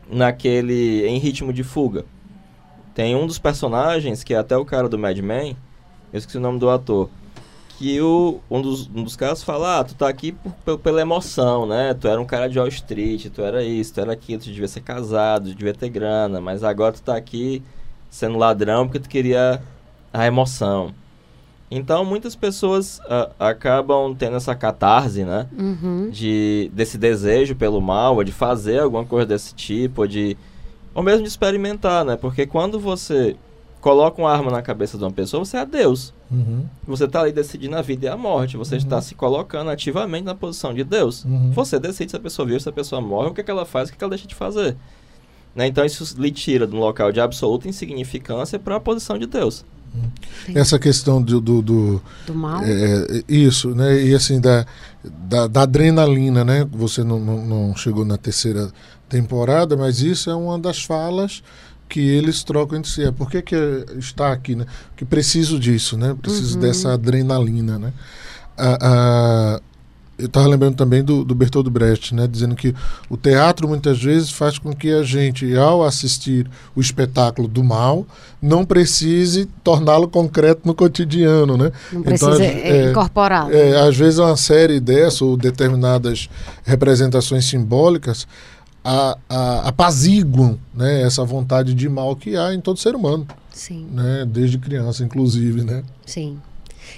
naquele. em ritmo de fuga. Tem um dos personagens, que é até o cara do Mad Men, eu esqueci o nome do ator, que o, um, dos, um dos caras fala, ah, tu tá aqui por, pela emoção, né? Tu era um cara de Wall Street, tu era isso, tu era aquilo, tu devia ser casado, tu devia ter grana, mas agora tu tá aqui sendo ladrão porque tu queria a emoção. Então, muitas pessoas uh, acabam tendo essa catarse, né? Uhum. De, desse desejo pelo mal, ou de fazer alguma coisa desse tipo, ou de... Ou mesmo de experimentar, né? Porque quando você coloca uma arma na cabeça de uma pessoa, você é Deus. Uhum. Você está ali decidindo a vida e a morte. Você uhum. está se colocando ativamente na posição de Deus. Uhum. Você decide se a pessoa vive, se a pessoa morre, o que, é que ela faz, o que, é que ela deixa de fazer. Né? Então, isso lhe tira de um local de absoluta insignificância para a posição de Deus. Essa questão do, do, do, do mal. É, isso, né? E assim, da, da, da adrenalina, né? Você não, não, não, chegou na terceira temporada, mas isso é uma das falas que eles trocam entre si. É, por que, que está aqui, né? Que preciso disso, né? Preciso uhum. dessa adrenalina, né? Ah, ah, eu estava lembrando também do, do Bertold Brecht, né, dizendo que o teatro muitas vezes faz com que a gente, ao assistir o espetáculo do mal, não precise torná-lo concreto no cotidiano, né? Não então, precisa é, incorporá-lo. É, às vezes uma série dessa ou determinadas representações simbólicas a, a, apaziguam né, essa vontade de mal que há em todo ser humano. Sim. Né, desde criança, inclusive, né? Sim.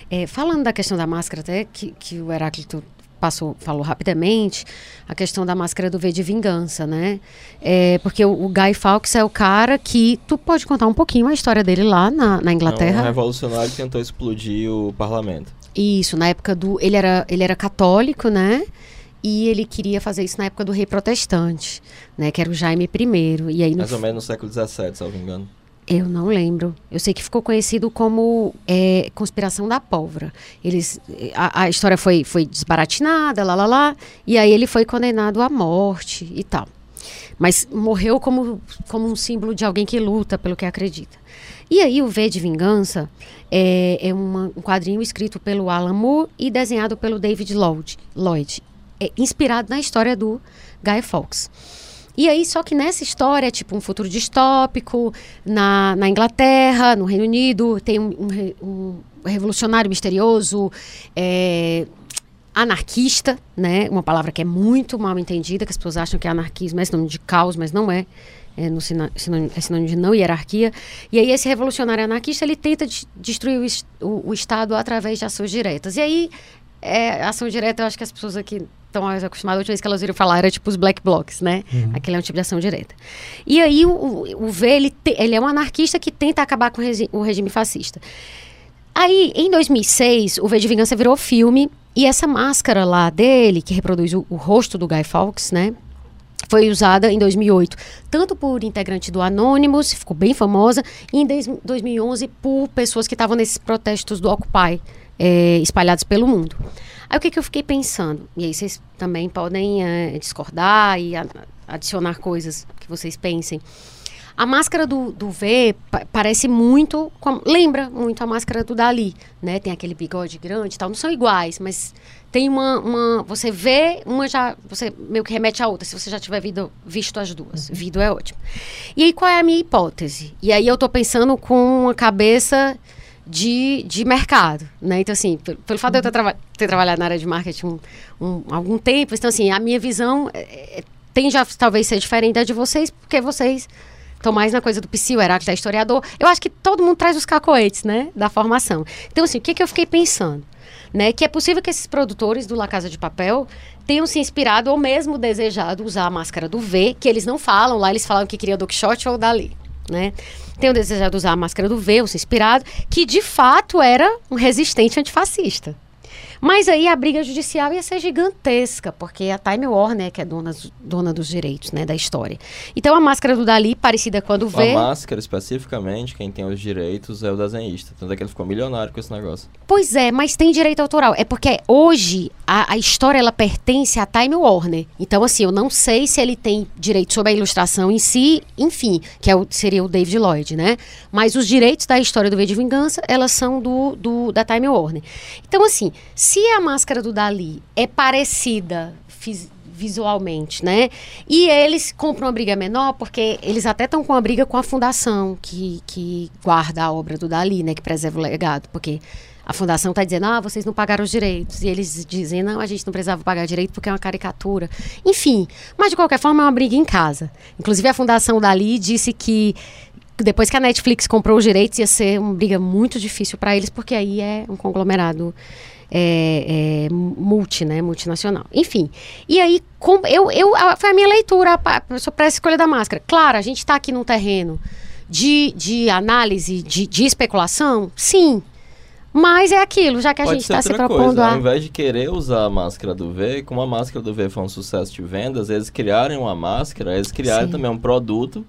É, falando da questão da máscara, até que, que o Heráclito passou, falou rapidamente, a questão da máscara do V de vingança, né? É, porque o, o, Guy Fawkes é o cara que. Tu pode contar um pouquinho a história dele lá na, na Inglaterra? um revolucionário tentou explodir o parlamento. Isso, na época do. Ele era, ele era católico, né? E ele queria fazer isso na época do rei protestante, né? Que era o Jaime I. E aí Mais ou menos no século XVII, se não me engano. Eu não lembro. Eu sei que ficou conhecido como é, conspiração da pólvora. Eles, a, a, história foi, foi desbaratinada, lá, lá, lá, e aí ele foi condenado à morte e tal. Mas morreu como, como um símbolo de alguém que luta pelo que acredita. E aí o V de Vingança é, é uma, um quadrinho escrito pelo Alan Moore e desenhado pelo David Lloyd, Lloyd é, inspirado na história do Guy Fawkes. E aí, só que nessa história, é tipo um futuro distópico, na, na Inglaterra, no Reino Unido, tem um, um, um revolucionário misterioso, é, anarquista, né? Uma palavra que é muito mal entendida, que as pessoas acham que é anarquismo é sinônimo de caos, mas não é. É, no sinônimo, é sinônimo de não hierarquia. E aí esse revolucionário anarquista, ele tenta de, destruir o, o, o, Estado através de ações diretas. E aí, é, ação direta, eu acho que as pessoas aqui estão mais acostumadas, a última vez que elas viram falar era tipo os black blocs, né? Uhum. Aquele é um tipo de ação direta. E aí o, o V, ele, te, ele é um anarquista que tenta acabar com o, regi o regime fascista. Aí, em 2006, o V de Vingança virou filme e essa máscara lá dele, que reproduz o, o rosto do Guy Fawkes, né? Foi usada em 2008, tanto por integrante do Anonymous, ficou bem famosa, e em 2011 por pessoas que estavam nesses protestos do Occupy, é, espalhados pelo mundo. Aí o que, que eu fiquei pensando? E aí vocês também podem é, discordar e a, adicionar coisas que vocês pensem. A máscara do, do V pa parece muito, com, lembra muito a máscara do Dali, né? Tem aquele bigode grande e tal. Não são iguais, mas tem uma, uma, Você vê, uma já. Você meio que remete à outra, se você já tiver visto, visto as duas. Uhum. Vido é ótimo. E aí, qual é a minha hipótese? E aí eu tô pensando com a cabeça de, de mercado, né? Então, assim, pelo, pelo fato de eu ter, trava ter, trabalhado na área de marketing um, um, algum tempo, então, assim, a minha visão é, é tende a talvez ser diferente da de vocês, porque vocês estão mais na coisa do psi, o Heráclito é historiador. Eu acho que todo mundo traz os cacoetes, né, da formação. Então, assim, o que, que eu fiquei pensando? Né, que é possível que esses produtores do La Casa de Papel tenham se inspirado ou mesmo desejado usar a máscara do V, que eles não falam, lá eles falavam que queria do Quixote ou Dali, né? Tenham desejado usar a máscara do V, se inspirado, que de fato era um resistente antifascista. Mas aí a briga judicial ia ser gigantesca, porque a Time Warner que é dona, dona dos direitos, né, da história. Então a máscara do Dali, parecida quando vê... A máscara, especificamente, quem tem os direitos é o desenhista. Tanto é que ele ficou milionário com esse negócio. Pois é, mas tem direito autoral. É porque hoje a, a história, ela pertence à Time Warner. Então, assim, eu não sei se ele tem direito sobre a ilustração em si, enfim, que é o, seria o David Lloyd, né? Mas os direitos da história do V de Vingança, elas são do, do da Time Warner. Então, assim, se a máscara do Dali é parecida visualmente, né? E eles compram uma briga menor porque eles até estão com uma briga com a fundação que, que guarda a obra do Dali, né? Que preserva o legado, porque a fundação está dizendo, ah, vocês não pagaram os direitos. E eles dizem, não, a gente não precisava pagar direito porque é uma caricatura. Enfim, mas de qualquer forma é uma briga em casa. Inclusive a fundação Dali disse que depois que a Netflix comprou os direitos ia ser uma briga muito difícil para eles, porque aí é um conglomerado é, é, multi, né, multinacional. Enfim, e aí com, eu, eu, foi a minha leitura para a escolha da máscara. Claro, a gente está aqui num terreno de, de análise, de, de especulação, sim. Mas é aquilo, já que a Pode gente está se propondo coisa. a... Ao invés de querer usar a máscara do V, como a máscara do V foi um sucesso de vendas, eles criaram uma máscara, eles criaram Sim. também um produto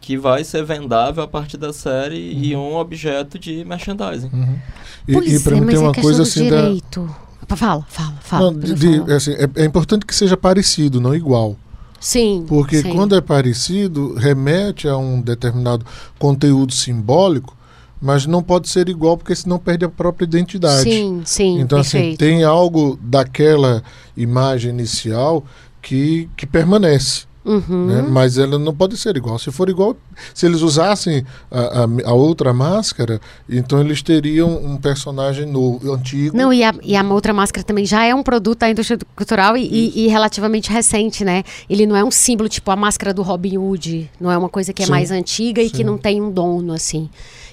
que vai ser vendável a partir da série uhum. e um objeto de merchandising. Uhum. E, pois e para é, mim tem uma é coisa assim direito. da fala, fala, fala. Não, de, é, assim, é, é, importante que seja parecido, não igual. Sim. Porque sim. quando é parecido, remete a um determinado conteúdo simbólico, mas não pode ser igual porque senão perde a própria identidade. Sim, sim. Então assim, perfeito. assim, tem algo daquela imagem inicial que, que permanece. Uhum. Né? Mas ela não pode ser igual. Se for igual, se eles usassem a, a, a, outra máscara, então eles teriam um personagem novo, antigo. Não, e a, e a outra máscara também já é um produto da indústria cultural e, e, e, relativamente recente, né? Ele não é um símbolo tipo a máscara do Robin Hood, não é uma coisa que é Sim. mais antiga e Sim. que não tem um dono, assim,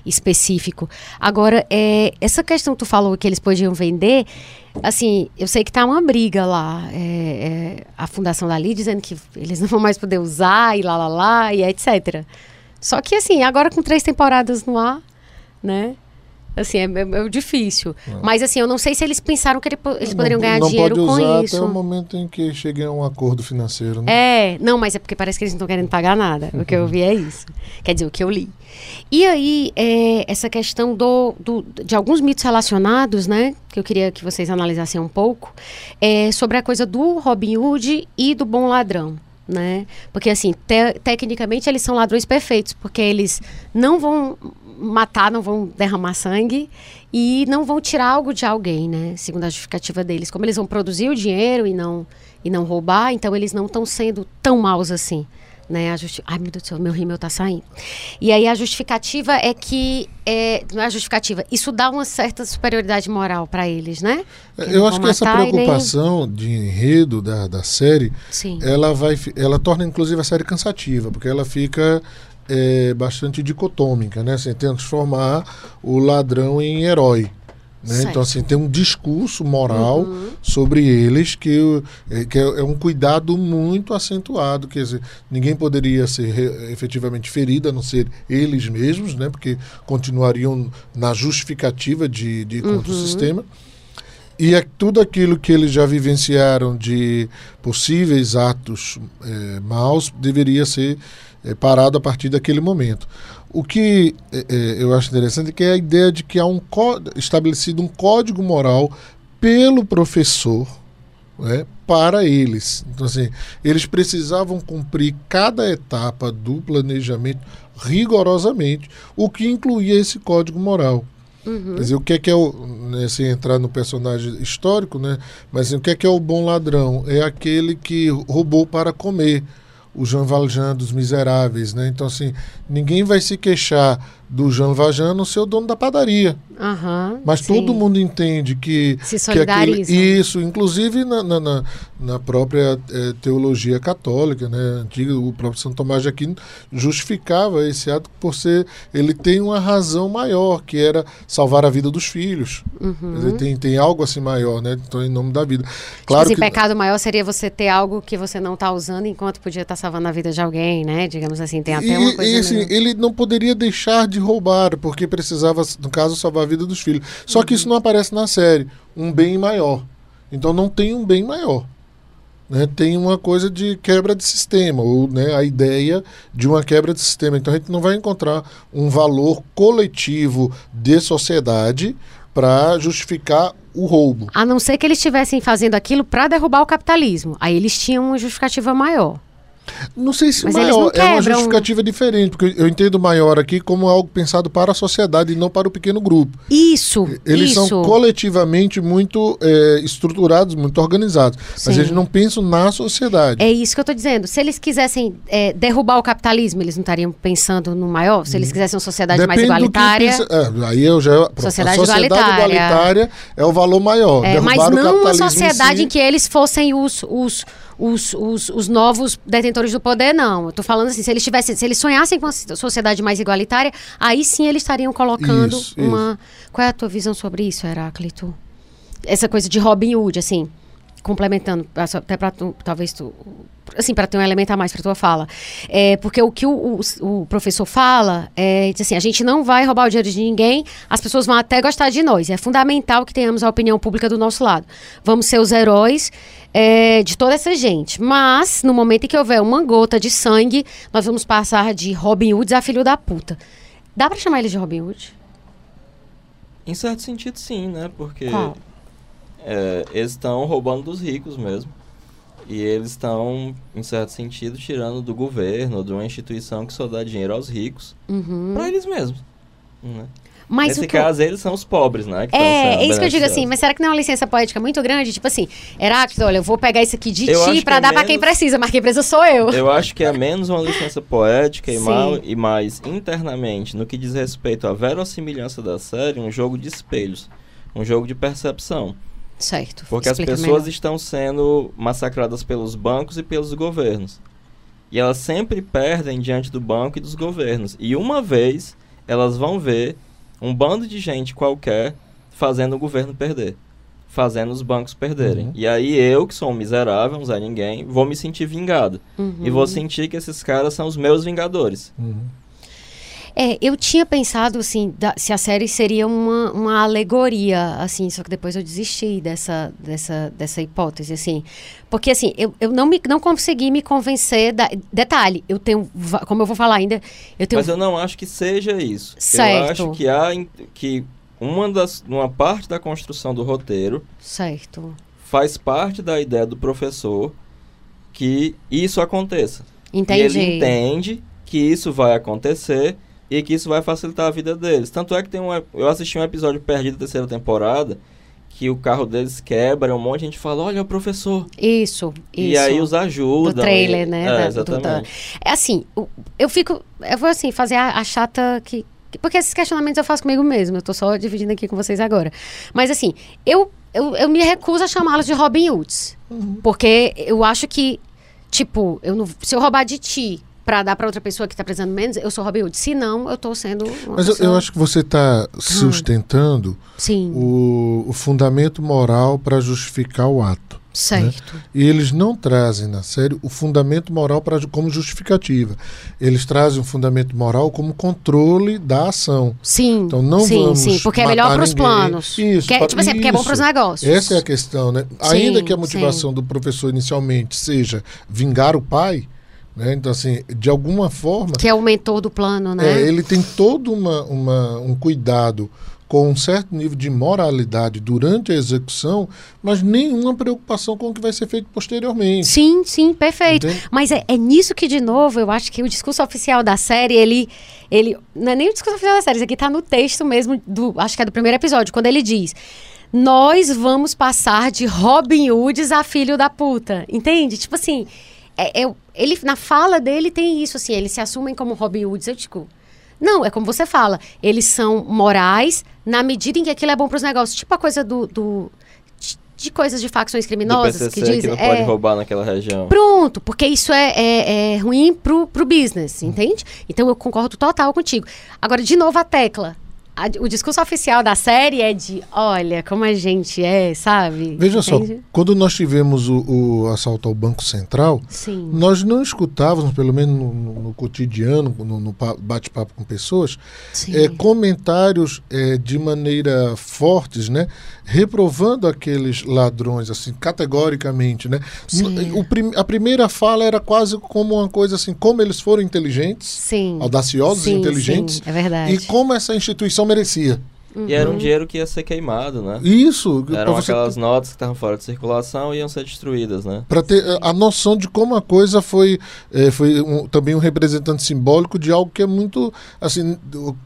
específico. Agora, é, essa questão que tu falou que eles podiam vender assim, eu sei que tá uma briga lá. É, é, a fundação dali dizendo que eles não vão mais poder usar e lá, lá, lá, e etc. Só que, assim, agora com três temporadas no ar, né? Assim, é, é, é difícil. É. Mas, assim, eu não sei se eles pensaram que ele, eles não, poderiam ganhar dinheiro com isso. Até o momento em que cheguem a um acordo financeiro, né? É, não, mas é porque parece que eles não estão querendo pagar nada. o que eu vi é isso. Quer dizer, o que eu li. E aí, é, essa questão do, do, de alguns mitos relacionados, né? Que eu queria que vocês analisassem um pouco, é sobre a coisa do Robin Hood e do bom ladrão né? Porque assim, te tecnicamente eles são ladrões perfeitos, porque eles não vão matar, não vão derramar sangue e não vão tirar algo de alguém, né? Segundo a justificativa deles. Como eles vão produzir o dinheiro e não, e não roubar, então eles não estão sendo tão maus assim. Né, a justi... Ai, meu Deus do céu, meu rímel tá saindo. E aí a justificativa é que. É, não é a justificativa, isso dá uma certa superioridade moral para eles, né? Que Eu acho que essa preocupação nem... de enredo da, da série, Sim. ela vai. Ela torna inclusive a série cansativa, porque ela fica é, bastante dicotômica, né? Assim, transformar o ladrão em herói. Né? Então, assim, tem um discurso moral uhum. sobre eles que, é, que é, é, um cuidado muito acentuado. Quer dizer, ninguém poderia ser efetivamente ferido, a não ser eles mesmos, né? porque continuariam na justificativa de, de uhum. contra o sistema. E é tudo aquilo que eles já vivenciaram de possíveis atos é, maus deveria ser é, parado a partir daquele momento. O que é, é, eu acho interessante é que é a ideia de que há um estabelecido um código moral pelo professor né, para eles. Então, assim, eles precisavam cumprir cada etapa do planejamento rigorosamente, o que incluía esse código moral. Uhum. Quer dizer, o que é que é o. Né, sem entrar no personagem histórico, né? Mas assim, o que é que é o bom ladrão? É aquele que roubou para comer. O Jean Valjean dos Miseráveis, né? Então, assim, ninguém vai se queixar do Jean Valjean no seu dono da padaria. Uhum, Mas sim. todo mundo entende que. Se que aquele. Isso, inclusive na, na, na, própria eh, teologia católica, né? Antiga, o próprio Santo Tomás de Aquino justificava esse ato por ser. Ele tem uma razão maior, que era salvar a vida dos filhos. Uhum. Dizer, tem, tem algo assim maior, né? Então, em nome da vida. Tipo Claro assim, que. pecado maior seria você ter algo que você não está usando enquanto podia estar salvando a vida de alguém, né? Digamos assim, tem até E- uma coisa. e, assim, ele não poderia deixar de roubar, porque precisava, no caso, salvar a vida dos filhos. Só que isso não aparece na série. Um bem maior. Então não tem um bem maior. Né? Tem uma coisa de quebra de sistema, ou né, a ideia de uma quebra de sistema. Então a gente não vai encontrar um valor coletivo de sociedade para justificar o roubo. A não ser que eles estivessem fazendo aquilo para derrubar o capitalismo. Aí eles tinham uma justificativa maior. Não sei se Mas maior é uma justificativa diferente, porque eu entendo maior aqui como algo pensado para a sociedade e não para o pequeno grupo. Isso, Eles isso. são coletivamente muito é, estruturados, muito organizados, mas Sim. eles não pensam na sociedade. É isso que eu estou dizendo. Se eles quisessem é, derrubar o capitalismo, eles não estariam pensando no maior? Se eles quisessem uma sociedade mais Hum. Depende que igualitária. pensa- é, aí eu já Sociedade a sociedade igualitária. igualitária é o valor maior. É, mas não uma sociedade em que eles fossem os, os, os, os, os novos detentores do poder, não. Eu tô falando assim, se eles tivessem, se eles sonhassem com uma sociedade mais igualitária, aí sim eles estariam colocando Isso, uma. Qual é a tua visão sobre isso, Heráclito? Essa coisa de Robin Hood, assim, complementando, até para talvez tu assim, para ter um elemento a mais para tua fala. É, porque o que o, o, o professor fala é assim, a gente não vai roubar o dinheiro de ninguém, as pessoas vão até gostar de nós. É fundamental que tenhamos a opinião pública do nosso lado. Vamos ser os heróis é, de toda essa gente. Mas, no momento em que houver uma gota de sangue, nós vamos passar de Robin Hood a filho da puta. Dá para chamar ele de Robin Hood? Em certo sentido, sim, né? Porque é, eles estão roubando dos ricos mesmo. E eles estão, em certo sentido, tirando do governo, de uma instituição que só dá dinheiro aos ricos, Uhum. para eles mesmos. Né? Mas Nesse eu- caso, eles são os pobres, né? É, é isso que eu digo assim, mas será que não é uma licença poética muito grande? Tipo assim, Heráclito, olha, eu vou pegar isso aqui de Eu ti pra é dar pra quem menos- precisa, mas quem precisa sou eu. Eu acho que é menos uma licença poética e, mal, e mais internamente, no que diz respeito à verossimilhança da série, um jogo de espelhos, um jogo de percepção. Certo. Porque as pessoas melhor. estão sendo massacradas pelos bancos e pelos governos. E elas sempre perdem diante do banco e dos governos. E uma vez elas vão ver um bando de gente qualquer fazendo o governo perder. Fazendo os bancos perderem. Uhum. E aí eu, que sou um miserável, um Zé Ninguém, vou me sentir vingado. Uhum. E vou sentir que esses caras são os meus vingadores. Uhum. É, eu tinha pensado, assim, da- se a série seria uma, uma alegoria, assim, só que depois eu desisti dessa, dessa, dessa hipótese, assim. Porque, assim, eu, eu não, me, não consegui me convencer da... Detalhe, eu tenho, como eu vou falar ainda, eu tenho... Mas eu não acho que seja isso. Eu Certo. acho que há que uma, das, uma parte da construção do roteiro Certo. faz parte da ideia do professor que isso aconteça. Entendi. E ele entende que isso vai acontecer e que isso vai facilitar a vida deles. Tanto é que tem um, eu assisti um episódio perdido da terceira temporada que o carro deles quebra, um monte de gente fala, olha o professor. Isso, isso. E aí os ajudam. do trailer, e- né? É, da- do- exatamente. da- É assim, eu fico. Eu vou assim, fazer a, a chata que. que- Porque esses questionamentos eu faço comigo mesmo. Eu tô só dividindo aqui com vocês agora. Mas assim, eu, eu, eu me recuso a chamá-los de Robin Hoods. Porque eu acho que, tipo, eu não, se eu roubar de ti pra dar pra outra pessoa que tá precisando menos, eu sou Robin Hood. Se não, eu tô sendo. Mas eu, pessoa- eu acho que você está sustentando Sim, o, o fundamento moral para justificar o ato. certo. E eles não trazem na série o fundamento moral pra, como justificativa. Eles trazem o fundamento moral como controle da ação. Sim, Então não sim, vamos sim, porque é melhor pros ninguém. planos. Isso, Que é- tipo assim, porque é bom isso. pros negócios. Essa é a questão, né? Sim, Ainda que a motivação do professor inicialmente seja vingar o pai, né? Então assim, de alguma forma, Que é o mentor do plano, né? é, ele tem todo uma, uma- um cuidado com um certo nível de moralidade durante a execução, mas nenhuma preocupação com o que vai ser feito posteriormente. Sim, sim, perfeito. Entende? Mas é, é nisso que, de novo, eu acho que o discurso oficial da série, ele. ele não é nem o discurso oficial da série, isso aqui tá no texto mesmo, do, acho que é do primeiro episódio, quando ele diz. Nós vamos passar de Robin Hoods a filho da puta. Entende? Tipo assim, é, é- ele, na fala dele tem isso, assim, eles se assumem como Robin Hoods. Eu digo, não, é como você fala. Eles são morais na medida em que aquilo é bom para os negócios. Tipo a coisa do. do- de, coisas de facções criminosas PCC que que, dizem. não pode é, roubar naquela região. Pronto, porque isso é, é, é ruim pro, pro business, entende? Então eu concordo total contigo. Agora, de novo, a tecla. A- o discurso oficial da série é de, olha, como a gente é, sabe? Veja só, Entende? quando nós tivemos o, o assalto ao Banco Central, Sim. nós não escutávamos, pelo menos no, no- no cotidiano, no, no pa- bate-papo com pessoas, Sim. é, comentários é, de maneira fortes, né, reprovando aqueles ladrões, assim, categoricamente, né. Sim. O prim- a primeira fala era quase como uma coisa assim, como eles foram inteligentes, Sim. Sim, audaciosos, inteligentes, sim, é verdade. e como essa instituição merecia. E era Uhum. um dinheiro que ia ser queimado, né? Isso, Eram você aquelas notas que estavam fora de circulação e iam ser destruídas, né? para ter eh, a noção de como a coisa foi eh, foi um- também um representante simbólico de algo que é muito assim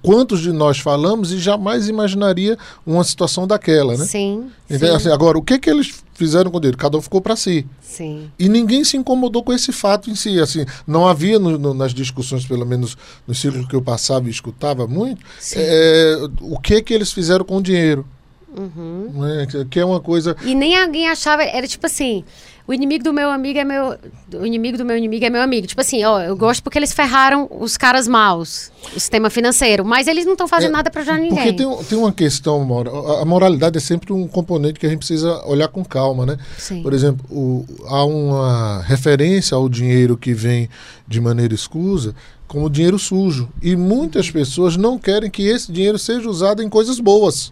quantos de nós falamos e jamais imaginaria uma situação daquela né Sim. Então, sim, assim, agora o que que eles fizeram com o dinheiro? Cada um ficou para si. Sim. e ninguém se incomodou com esse fato em si assim não havia no- no- nas discussões pelo menos no círculo que eu passava e escutava muito eh, o que que eles fizeram com o dinheiro Uhum. né? Que- é uma coisa E nem alguém achava, era tipo assim, o inimigo do meu amigo é meu, o inimigo do meu inimigo é meu amigo. Tipo assim, ó, eu gosto porque eles ferraram os caras maus, o sistema financeiro, mas eles não estão fazendo É, nada pra ajudar ninguém. Porque tem, tem uma questão, Maura, a- a moralidade é sempre um componente que a gente precisa olhar com calma, né? Sim. Por exemplo, o- há uma referência ao dinheiro que vem de maneira escusa como dinheiro sujo. E muitas pessoas não querem que esse dinheiro seja usado em coisas boas.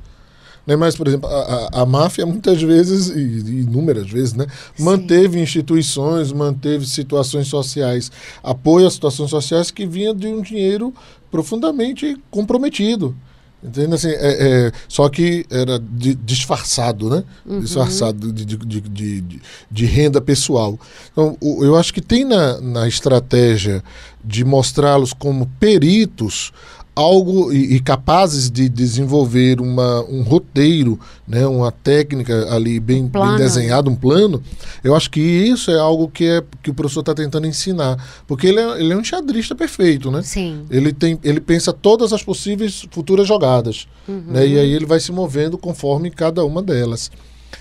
Né? Mas, por exemplo, a, a- a máfia muitas vezes, e, inúmeras vezes, né? Sim. manteve instituições, manteve situações sociais, apoio a situações sociais que vinha de um dinheiro profundamente comprometido. Entende? Assim, é, é, só que era di- disfarçado, né? Disfarçado de, de, de, de- de- de renda pessoal. Então, o- eu acho que tem na, na estratégia de mostrá-los como peritos algo e, e capazes de desenvolver uma, um roteiro, né, uma técnica ali bem, bem plano. desenhada, um plano, eu acho que isso é algo que, é, que o professor está tentando ensinar. Porque ele é, ele é um xadrista perfeito, né? Sim. Ele, tem, ele pensa todas as possíveis futuras jogadas. Né? E aí ele vai se movendo conforme cada uma delas.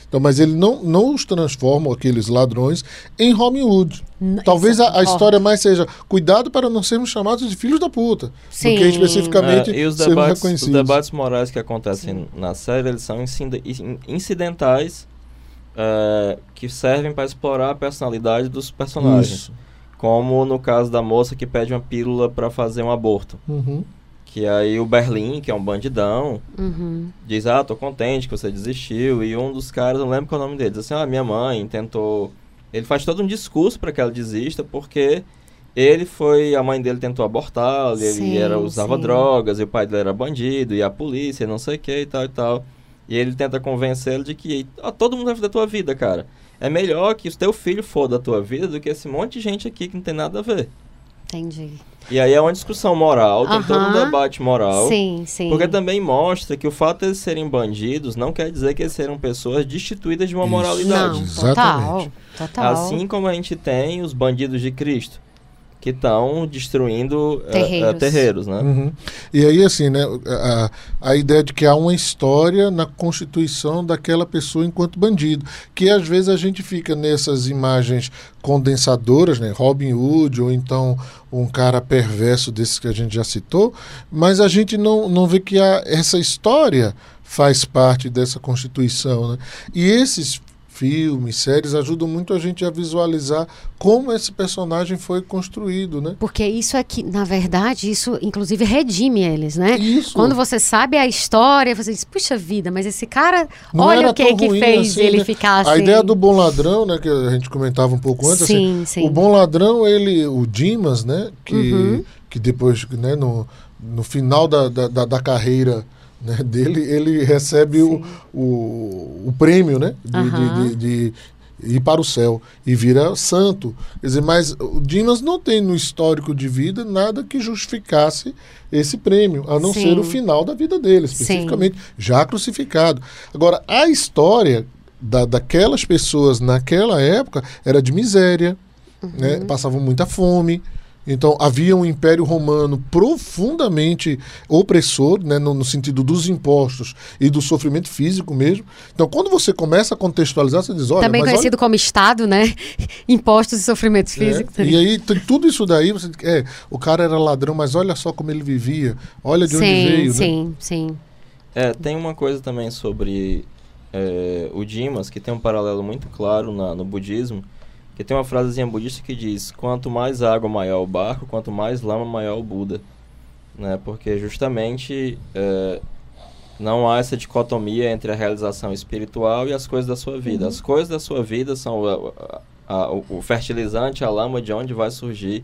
Então, mas ele não, não os transforma, aqueles ladrões, em Robin Hood. N- Talvez a, a história mais seja cuidado para não sermos chamados de filhos da puta. Sim. Do que especificamente É, e os debates, os reconhecidos. debates morais que acontecem na série, eles são incide- in- incidentais é, que servem para explorar a personalidade dos personagens. Isso. Como no caso da moça que pede uma pílula para fazer um aborto. Uhum. Que aí o Berlim, que é um bandidão, Uhum. diz, ah, tô contente que você desistiu. E um dos caras, não lembro qual é o nome dele, diz assim, ah, minha mãe tentou... Ele faz todo um discurso para que ela desista, porque ele foi... A mãe dele tentou abortá-lo, e ele Sim, era, usava sim. drogas, e o pai dele era bandido, e a polícia, e não sei o que, e tal, e tal. E ele tenta convencê-lo de que ah, todo mundo vai da tua vida, cara. É melhor que o teu filho for da tua vida do que esse monte de gente aqui que não tem nada a ver. Entendi. E aí é uma discussão moral, tem todo um debate moral. Sim, sim. Porque também mostra que o fato de eles serem bandidos não quer dizer que eles serão pessoas destituídas de uma Isso. moralidade. Não, Exatamente. total. Total. Assim como a gente tem os bandidos de Cristo, que estão destruindo eh, eh, Terreiros. terreiros, né? Uhum. E aí, assim, né, a, a ideia de que há uma história na constituição daquela pessoa enquanto bandido, que às vezes a gente fica nessas imagens condensadoras, né, Robin Hood, ou então um cara perverso desses que a gente já citou, mas a gente não, não vê que há, essa história faz parte dessa constituição. Né? E esses filmes, séries ajudam muito a gente a visualizar como esse personagem foi construído, né? Porque isso é que, na verdade, isso inclusive redime eles, né? Isso. Quando você sabe a história, você diz, puxa vida, mas esse cara, Não olha o que tão que fez assim, ele né? ficar assim. A ideia do bom ladrão, né, que a gente comentava um pouco antes, Sim, assim, sim. o bom ladrão, ele, o Dimas, né, que, Uhum. que depois, né, no, no final da, da, da- da carreira né, dele, ele recebe o, o, o prêmio né, de, Aham. de, de, de ir para o céu e vira santo. Quer dizer, mas o Dimas não tem no histórico de vida nada que justificasse esse prêmio, a não Sim. ser o final da vida dele, especificamente, já crucificado. Agora, a história da, daquelas pessoas naquela época era de miséria, né, passavam muita fome. Então havia um império romano profundamente opressor, né, no, no sentido dos impostos e do sofrimento físico mesmo. Então quando você começa a contextualizar, você diz, olha, Também mas conhecido como Estado, né? Impostos e sofrimentos olha, físicos. é, e aí tem tudo isso daí, você, é, o cara era ladrão, mas olha só como ele vivia, olha de onde sim, veio, né? sim, sim. É, tem uma coisa também sobre é, o Dimas, que tem um paralelo muito claro na- no budismo, que tem uma frasezinha budista que diz, quanto mais água, maior o barco, quanto mais lama, maior o Buda. Né? Porque justamente é, não há essa dicotomia entre a realização espiritual e as coisas da sua vida. As coisas da sua vida são o, a- a- o- o fertilizante, a lama de onde vai surgir.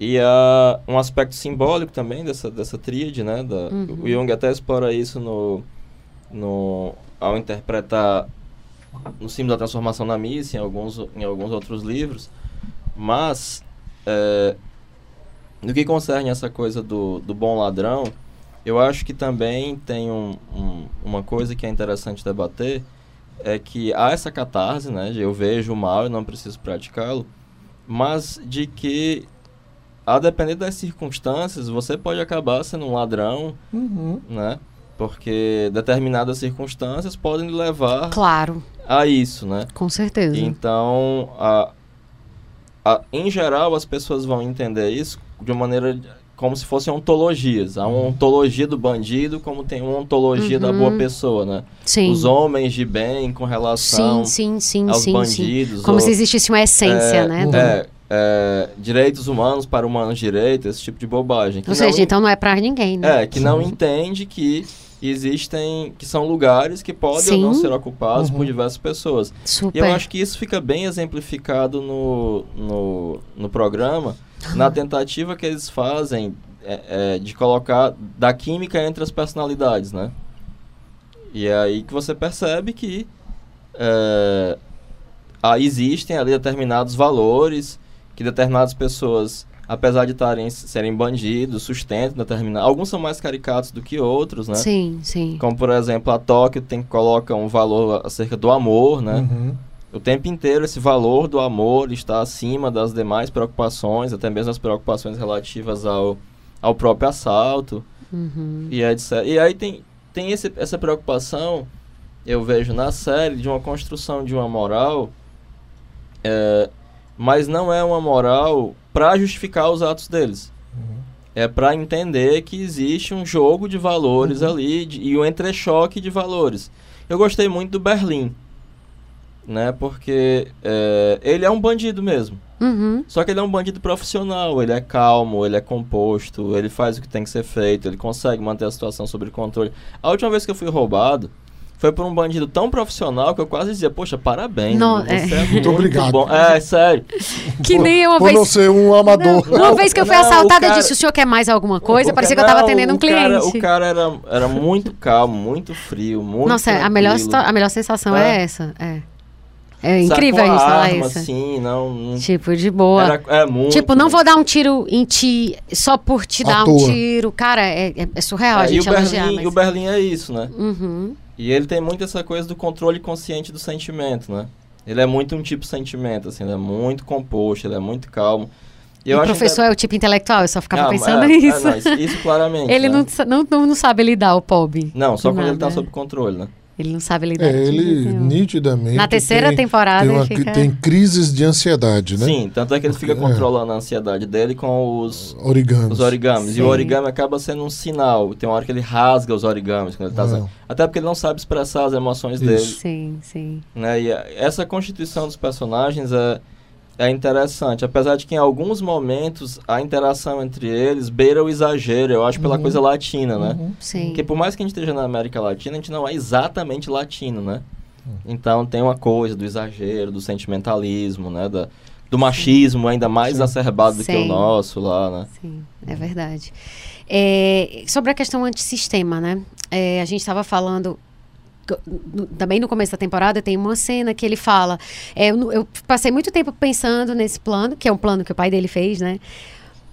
E há um aspecto simbólico também dessa, dessa tríade, né? Da, Uhum. O Jung até explora isso no, no, ao interpretar no símbolo da transformação na missa, em alguns, em alguns outros livros. Mas, é, no que concerne essa coisa do, do bom ladrão, eu acho que também tem um, um- uma coisa que é interessante debater, é que há essa catarse, né? De eu vejo o mal e não preciso praticá-lo, mas de que, a depender das circunstâncias, você pode acabar sendo um ladrão, Uhum. né? Porque determinadas circunstâncias podem levar Claro, a isso, né? com certeza. Então, a, a- em geral, as pessoas vão entender isso de uma maneira como se fossem ontologias. Há uma ontologia do bandido, como tem uma ontologia da Uhum. boa pessoa, né? Sim. Os homens de bem com relação sim, sim, sim, aos sim, sim. bandidos. Como ou- se existisse uma essência, é, né? uhum. é, é, direitos humanos para humanos direitos, esse tipo de bobagem. Ou não seja, então não é pra ninguém, né? é, que não entende que existem, que são lugares que podem ou não Sim. ser ocupados por Uhum. diversas pessoas. E Super. eu acho que isso fica bem exemplificado no, no, no programa, na tentativa que eles fazem é, é, de colocar da química entre as personalidades, né? E é aí que você percebe que é, ah, existem ali determinados valores que determinadas pessoas, apesar de tarem, serem bandidos, sustentam determinados. Alguns são mais caricatos do que outros, né? Sim, sim. Como, por exemplo, a Tóquio tem coloca um valor acerca do amor, né? Uhum. O tempo inteiro esse valor do amor está acima das demais preocupações, até mesmo as preocupações relativas ao, ao próprio assalto Uhum. e etc. E aí tem, tem esse, essa preocupação, eu vejo na série, de uma construção de uma moral, é, mas não é uma moral para justificar os atos deles. É para entender que existe um jogo de valores ali de- e um entrechoque de valores. Eu gostei muito do Berlim, né? Porque é, ele é um bandido mesmo. Uhum. Só que ele é um bandido profissional, ele é calmo, ele é composto, ele faz o que tem que ser feito, ele consegue manter a situação sob controle. A última vez que eu fui roubado foi por um bandido tão profissional que eu quase dizia, poxa, parabéns, Não, você é. é, muito obrigado. bom. É, sério. Que Por- nem uma por não vez. ser um amador. Não, uma vez que eu fui Não, o assaltada, eu cara- disse: o senhor quer mais alguma coisa? O Parecia que ca- eu tava não, atendendo um o cara- cliente. o cara era, era muito calmo, muito frio, muito Nossa, a melhor, a melhor sensação é, É. essa. É, é incrível a gente falar arma, isso. Assim, não, não- Tipo, de boa. era, é muito. tipo, não vou dar um tiro em ti só por te dar um tiro. Cara, é, é- é surreal a É, e, o gente elogiar. Berlim, mas... e o Berlim é isso, né? Uhum. E ele tem muito essa coisa do controle consciente do sentimento, né? Ele é muito um tipo sentimento, assim, ele é muito composto, ele é muito calmo. E o professor é o tipo intelectual, eu só ficava Ah, pensando é, nisso. é, não, isso, isso claramente. Ele né? não, não, não, não sabe lidar, o Pob. Não, só do quando ele tá nada. sob controle, né? Ele não sabe lidar. É, ele nenhum. nitidamente. Na terceira tem, temporada tem, ele uma- fica... tem crises de ansiedade, né? Sim, tanto é que ele fica É. controlando a ansiedade dele com os, Origamis. os origamis. E o origami acaba sendo um sinal. Tem uma hora que ele rasga os origamis quando ele tá usando. Até porque ele não sabe expressar as emoções Isso. dele. Sim, sim. né? E essa constituição dos personagens é, é interessante, apesar de que em alguns momentos a interação entre eles beira o exagero, eu acho, pela Uhum. coisa latina, né? Uhum. Sim. Porque por mais que a gente esteja na América Latina, a gente não é exatamente latino, né? Então tem uma coisa do exagero, do sentimentalismo, né? Da, do machismo ainda mais Sim. acerbado do que o Sim. nosso lá, né? Sim, é verdade. É, sobre a questão antissistema, né? É, a gente estava falando. Também no começo da temporada tem uma cena que ele fala. é, eu, eu passei muito tempo pensando nesse plano, que é um plano que o pai dele fez, né?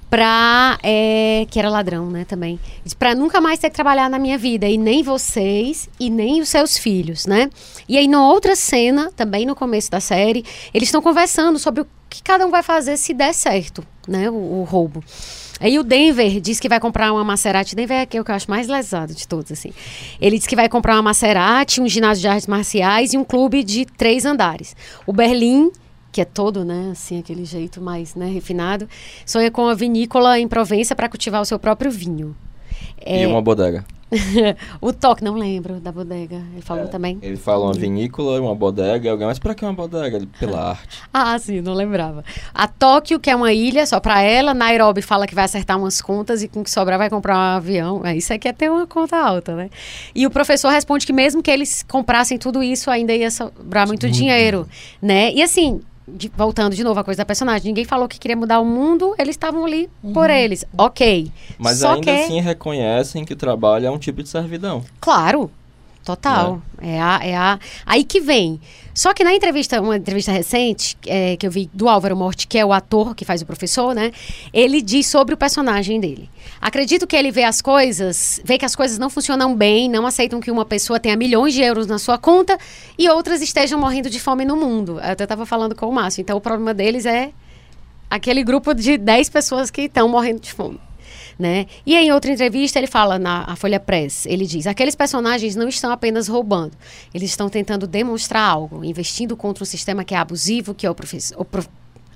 Pra. é, que era ladrão, né? Também. Pra nunca mais ter que trabalhar na minha vida. E nem vocês, e nem os seus filhos, né? E aí, numa outra cena, também no começo da série, eles estão conversando sobre o que cada um vai fazer se der certo, né? O, o roubo. Aí o Denver diz que vai comprar uma Maserati. Denver é aquele que eu acho mais lesado de todos, assim. Ele diz que vai comprar uma Maserati, um ginásio de artes marciais e um clube de três andares. O Berlim, que é todo, né, assim, aquele jeito mais, né, refinado, sonha com a vinícola em Provença para cultivar o seu próprio vinho. É, E uma bodega. o Toque, não lembro da bodega. Ele falou também. Ele fala uma vinícola, uma bodega, e alguém, mas pra que uma bodega? Ele, Pela arte. Ah, sim, não lembrava. A Tóquio, que é uma ilha só pra ela. Nairobi fala que vai acertar umas contas e com o que sobrar vai comprar um avião. É, Isso aqui é ter uma conta alta, né? E o professor responde que mesmo que eles comprassem tudo isso, ainda ia sobrar muito, Muito dinheiro, né? E assim, de- voltando de novo à coisa da personagem, ninguém falou que queria mudar o mundo, eles estavam ali por eles. Ok. Mas Só ainda que... assim reconhecem que o trabalho é um tipo de servidão. Claro, total. É. a, é a. Aí que vem. Só que na entrevista, uma entrevista recente, é, que eu vi do Álvaro Morte, que é o ator que faz o professor, né? Ele diz sobre o personagem dele. Acredito que ele vê as coisas, vê que as coisas não funcionam bem, não aceitam que uma pessoa tenha milhões de euros na sua conta e outras estejam morrendo de fome no mundo. Eu até estava falando com o Márcio. Então o problema deles é aquele grupo de 10 pessoas que estão morrendo de fome. Né? E em outra entrevista ele fala na Folha Press, ele diz: aqueles personagens não estão apenas roubando, eles estão tentando demonstrar algo, investindo contra um sistema que é abusivo, que é oprofes- opro-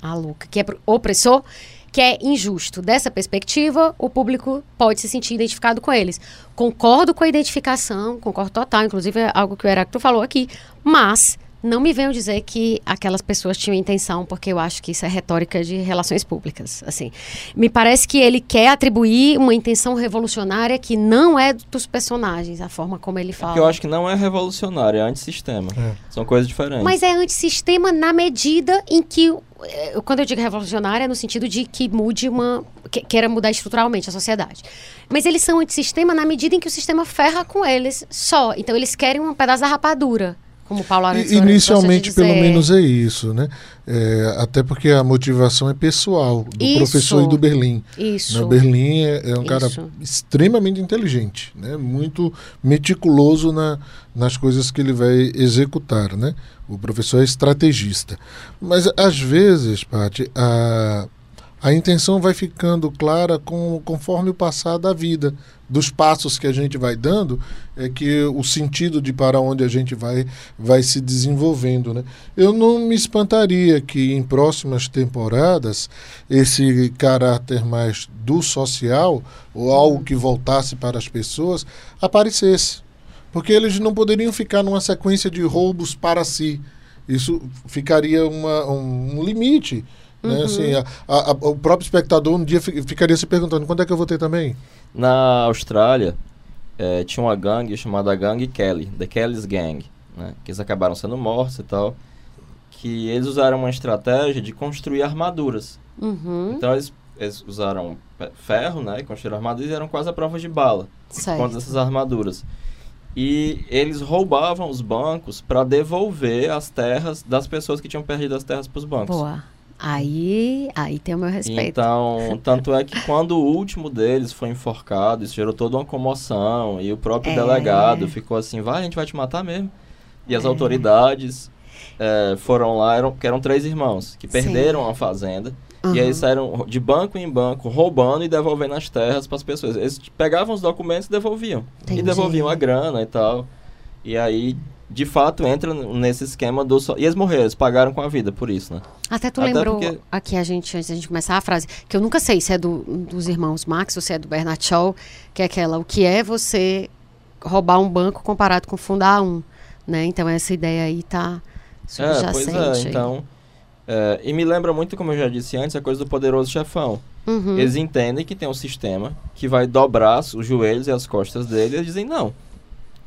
ah, que é opressor, que é injusto. Dessa perspectiva, o público pode se sentir identificado com eles. Concordo com a identificação, concordo total, inclusive é algo que o Heráclito falou aqui, mas não me venham dizer que aquelas pessoas tinham intenção, porque eu acho que isso é retórica de relações públicas. Assim, me parece que ele quer atribuir uma intenção revolucionária que não é dos personagens, a forma como ele fala. Porque eu acho que não é revolucionário, é antissistema. É. São coisas diferentes. Mas é antissistema na medida em que. eh, Quando eu digo revolucionária, é no sentido de que mude uma. Que, queira mudar estruturalmente a sociedade. Mas eles são antissistema na medida em que o sistema ferra com eles só. Então eles querem um pedaço da rapadura. Como Paulo Arantes Inicialmente, pelo menos, é isso, né? É, até porque a motivação é pessoal do Isso. professor e do Berlim. Isso. Né, O Berlim é, é um cara Isso. extremamente inteligente, né? muito meticuloso na, nas coisas que ele vai executar. Né? O professor é estrategista. Mas, às vezes, Paty, a, a intenção vai ficando clara com, conforme o passar da vida, dos passos que a gente vai dando, é que o sentido de para onde a gente vai vai se desenvolvendo. Né? Eu não me espantaria que em próximas temporadas esse caráter mais do social, ou algo que voltasse para as pessoas, aparecesse. Porque eles não poderiam ficar numa sequência de roubos para si. Isso ficaria uma, um, um limite. Né? Assim, a- a- a- o próprio espectador um dia fi- ficaria se perguntando quando é que eu vou ter também? Na Austrália, eh, tinha uma gangue chamada Gangue Kelly, The Kelly's Gang, né? Que eles acabaram sendo mortos e tal. Que eles usaram uma estratégia de construir armaduras. Uhum, Então eles, eles usaram ferro, né? E construíram armaduras e eram quase a prova de bala. certo. contra essas armaduras. E eles roubavam os bancos para devolver as terras das pessoas que tinham perdido as terras para os bancos. Boa. Aí, aí tem o meu respeito. Então, tanto é que quando o último deles foi enforcado, isso gerou toda uma comoção. E o próprio É. delegado ficou assim: vai, a gente vai te matar mesmo. E as É. autoridades eh, foram lá, eram, que eram três irmãos, que Sim. perderam a fazenda. E Uhum. aí eles saíram de banco em banco, roubando e devolvendo as terras para as pessoas. Eles pegavam os documentos e devolviam. Entendi. E devolviam a grana e tal. E aí, de fato, entra nesse esquema do... So... E eles morreram, eles pagaram com a vida por isso, né? Até tu Até lembrou porque- aqui a gente, antes da gente começar a frase, que eu nunca sei se é do, dos irmãos Marx ou se é do Bernard Shaw, que é aquela, o que é você roubar um banco comparado com fundar um, né? Então essa ideia aí tá É, pois subjacente. é, então... é, e me lembra muito, como eu já disse antes, a coisa do poderoso chefão. Uhum. Eles entendem que tem um sistema que vai dobrar os joelhos e as costas dele e eles dizem não.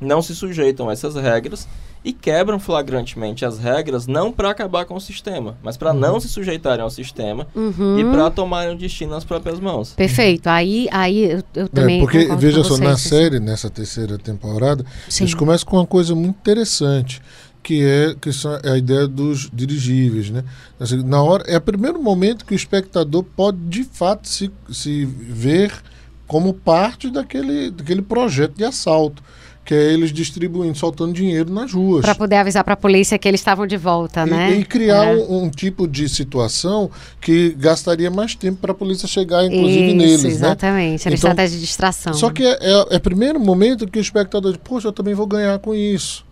Não se sujeitam a essas regras e quebram flagrantemente as regras não para acabar com o sistema, mas para Uhum. não se sujeitarem ao sistema Uhum. e para tomarem o destino nas próprias mãos. Perfeito. Aí, aí eu, eu É, também. porque, concordo veja só, vocês, na série, nessa terceira temporada, Sim. eles começam com uma coisa muito interessante, que é, que são a ideia dos dirigíveis, né? Assim, na hora, é o primeiro momento que o espectador pode, de fato, se, se ver como parte daquele, daquele projeto de assalto, que é eles distribuindo, soltando dinheiro nas ruas. Para poder avisar para a polícia que eles estavam de volta, E, né? e criar É. um, um tipo de situação que gastaria mais tempo para a polícia chegar, inclusive, Isso, neles, né? exatamente. Era Então, estratégia de distração. Só que é, é, é o primeiro momento que o espectador diz, poxa, eu também vou ganhar com isso.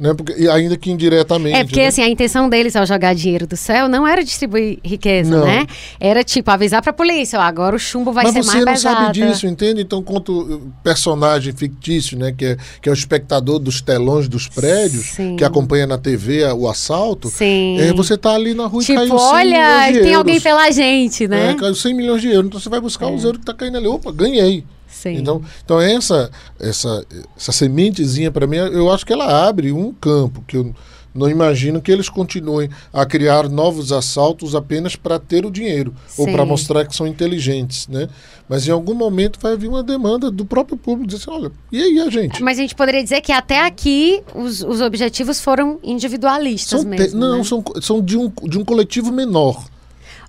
Né? Porque, e ainda que indiretamente. É porque né? assim, a intenção deles ao jogar dinheiro do céu não era distribuir riqueza, Não. né? Era tipo avisar pra polícia, ó, agora o chumbo vai Mas ser você mais não pesado. sabe disso, entende? Então, quanto uh, personagem fictício, né? Que é, que é o espectador dos telões dos prédios, Sim. que acompanha na TV o assalto. Sim. É, você tá ali na rua e tipo, caiu 100 olha, milhões de tem euros. alguém pela gente, né? É, caiu 100 milhões de euros. Então você vai buscar os euros que tá caindo ali. Opa, ganhei. Sim. Então, então essa, essa, essa sementezinha, para mim, eu acho que ela abre um campo que eu não imagino que eles continuem a criar novos assaltos apenas para ter o dinheiro ou Sim. para mostrar que são inteligentes, né? Mas em algum momento vai vir uma demanda do próprio público dizer assim, olha, e aí a gente? Mas a gente poderia dizer que até aqui os, os objetivos foram individualistas São mesmo. não, né? são, são de, um, de um coletivo menor.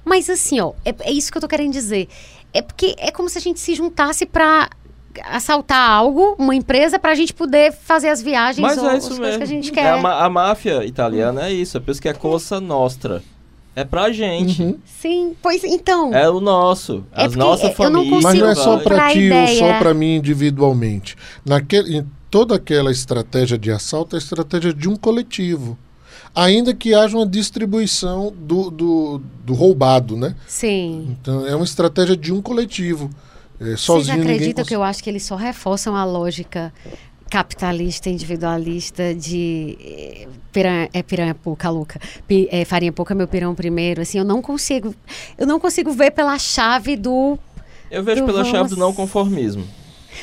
Mas assim, ó, é, é isso que eu tô querendo dizer. É porque é como se a gente se juntasse pra assaltar algo, uma empresa, pra gente poder fazer as viagens Mas ou é as isso coisas mesmo. que a gente É, quer. a, ma- a máfia italiana é isso, é por isso que é Cosa Nostra. É pra gente. Uhum. Sim, pois então. É o nosso. É As nossas eu não famílias. Mas não é só para comprar ti ou ideia. só para mim individualmente. Naquele, em toda aquela estratégia de assalto é a estratégia de um coletivo. Ainda que haja uma distribuição do, do, do roubado, né? Sim. Então é uma estratégia de um coletivo. É, Vocês sozinho ninguém acreditam cons- que eu acho que eles só reforçam a lógica capitalista, individualista de eh, piranha, é piranha pouca louca, pi- é, farinha pouca meu pirão primeiro, assim, eu não consigo, eu não consigo ver pela chave do Eu vejo do pela chave vamos- do não conformismo.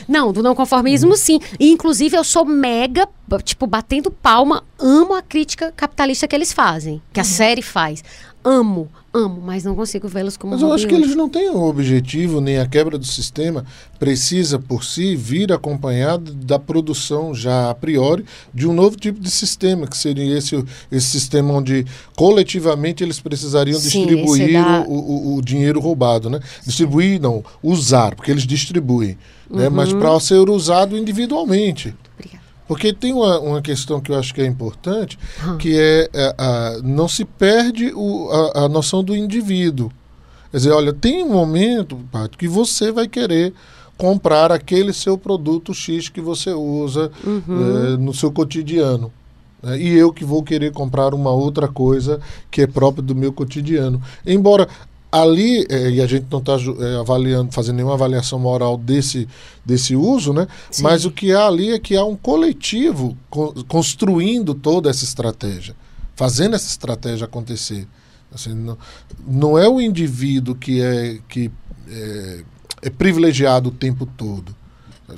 Não, do não conformismo, sim. E, inclusive, eu sou mega, tipo, batendo palma, amo a crítica capitalista que eles fazem, que a série faz. Amo, amo, mas não consigo vê-los como Mas eu acho que eles não têm o objetivo, nem a quebra do sistema precisa por si vir acompanhado da produção já a priori de um novo tipo de sistema, que seria esse, esse sistema onde coletivamente eles precisariam Sim, distribuir esse da- o, o- o dinheiro roubado, né? Distribuir, não, usar, porque eles distribuem, né? Mas Uhum. para ser usado individualmente. Obrigada. Porque tem uma, uma questão que eu acho que é importante, Hum. que é, é, a- não se perde o- a, a noção do indivíduo. Quer dizer, olha, tem um momento, Paty, que você vai querer comprar aquele seu produto X que você usa Uhum. eh, no seu cotidiano. né? E eu que vou querer comprar uma outra coisa que é própria do meu cotidiano. Embora ali, eh, e a gente não está avaliando, fazendo nenhuma avaliação moral desse, desse uso, né? Sim. mas o que há ali é que há um coletivo co- construindo toda essa estratégia, fazendo essa estratégia acontecer. Assim, não, não é o indivíduo que é, que é, é privilegiado o tempo todo.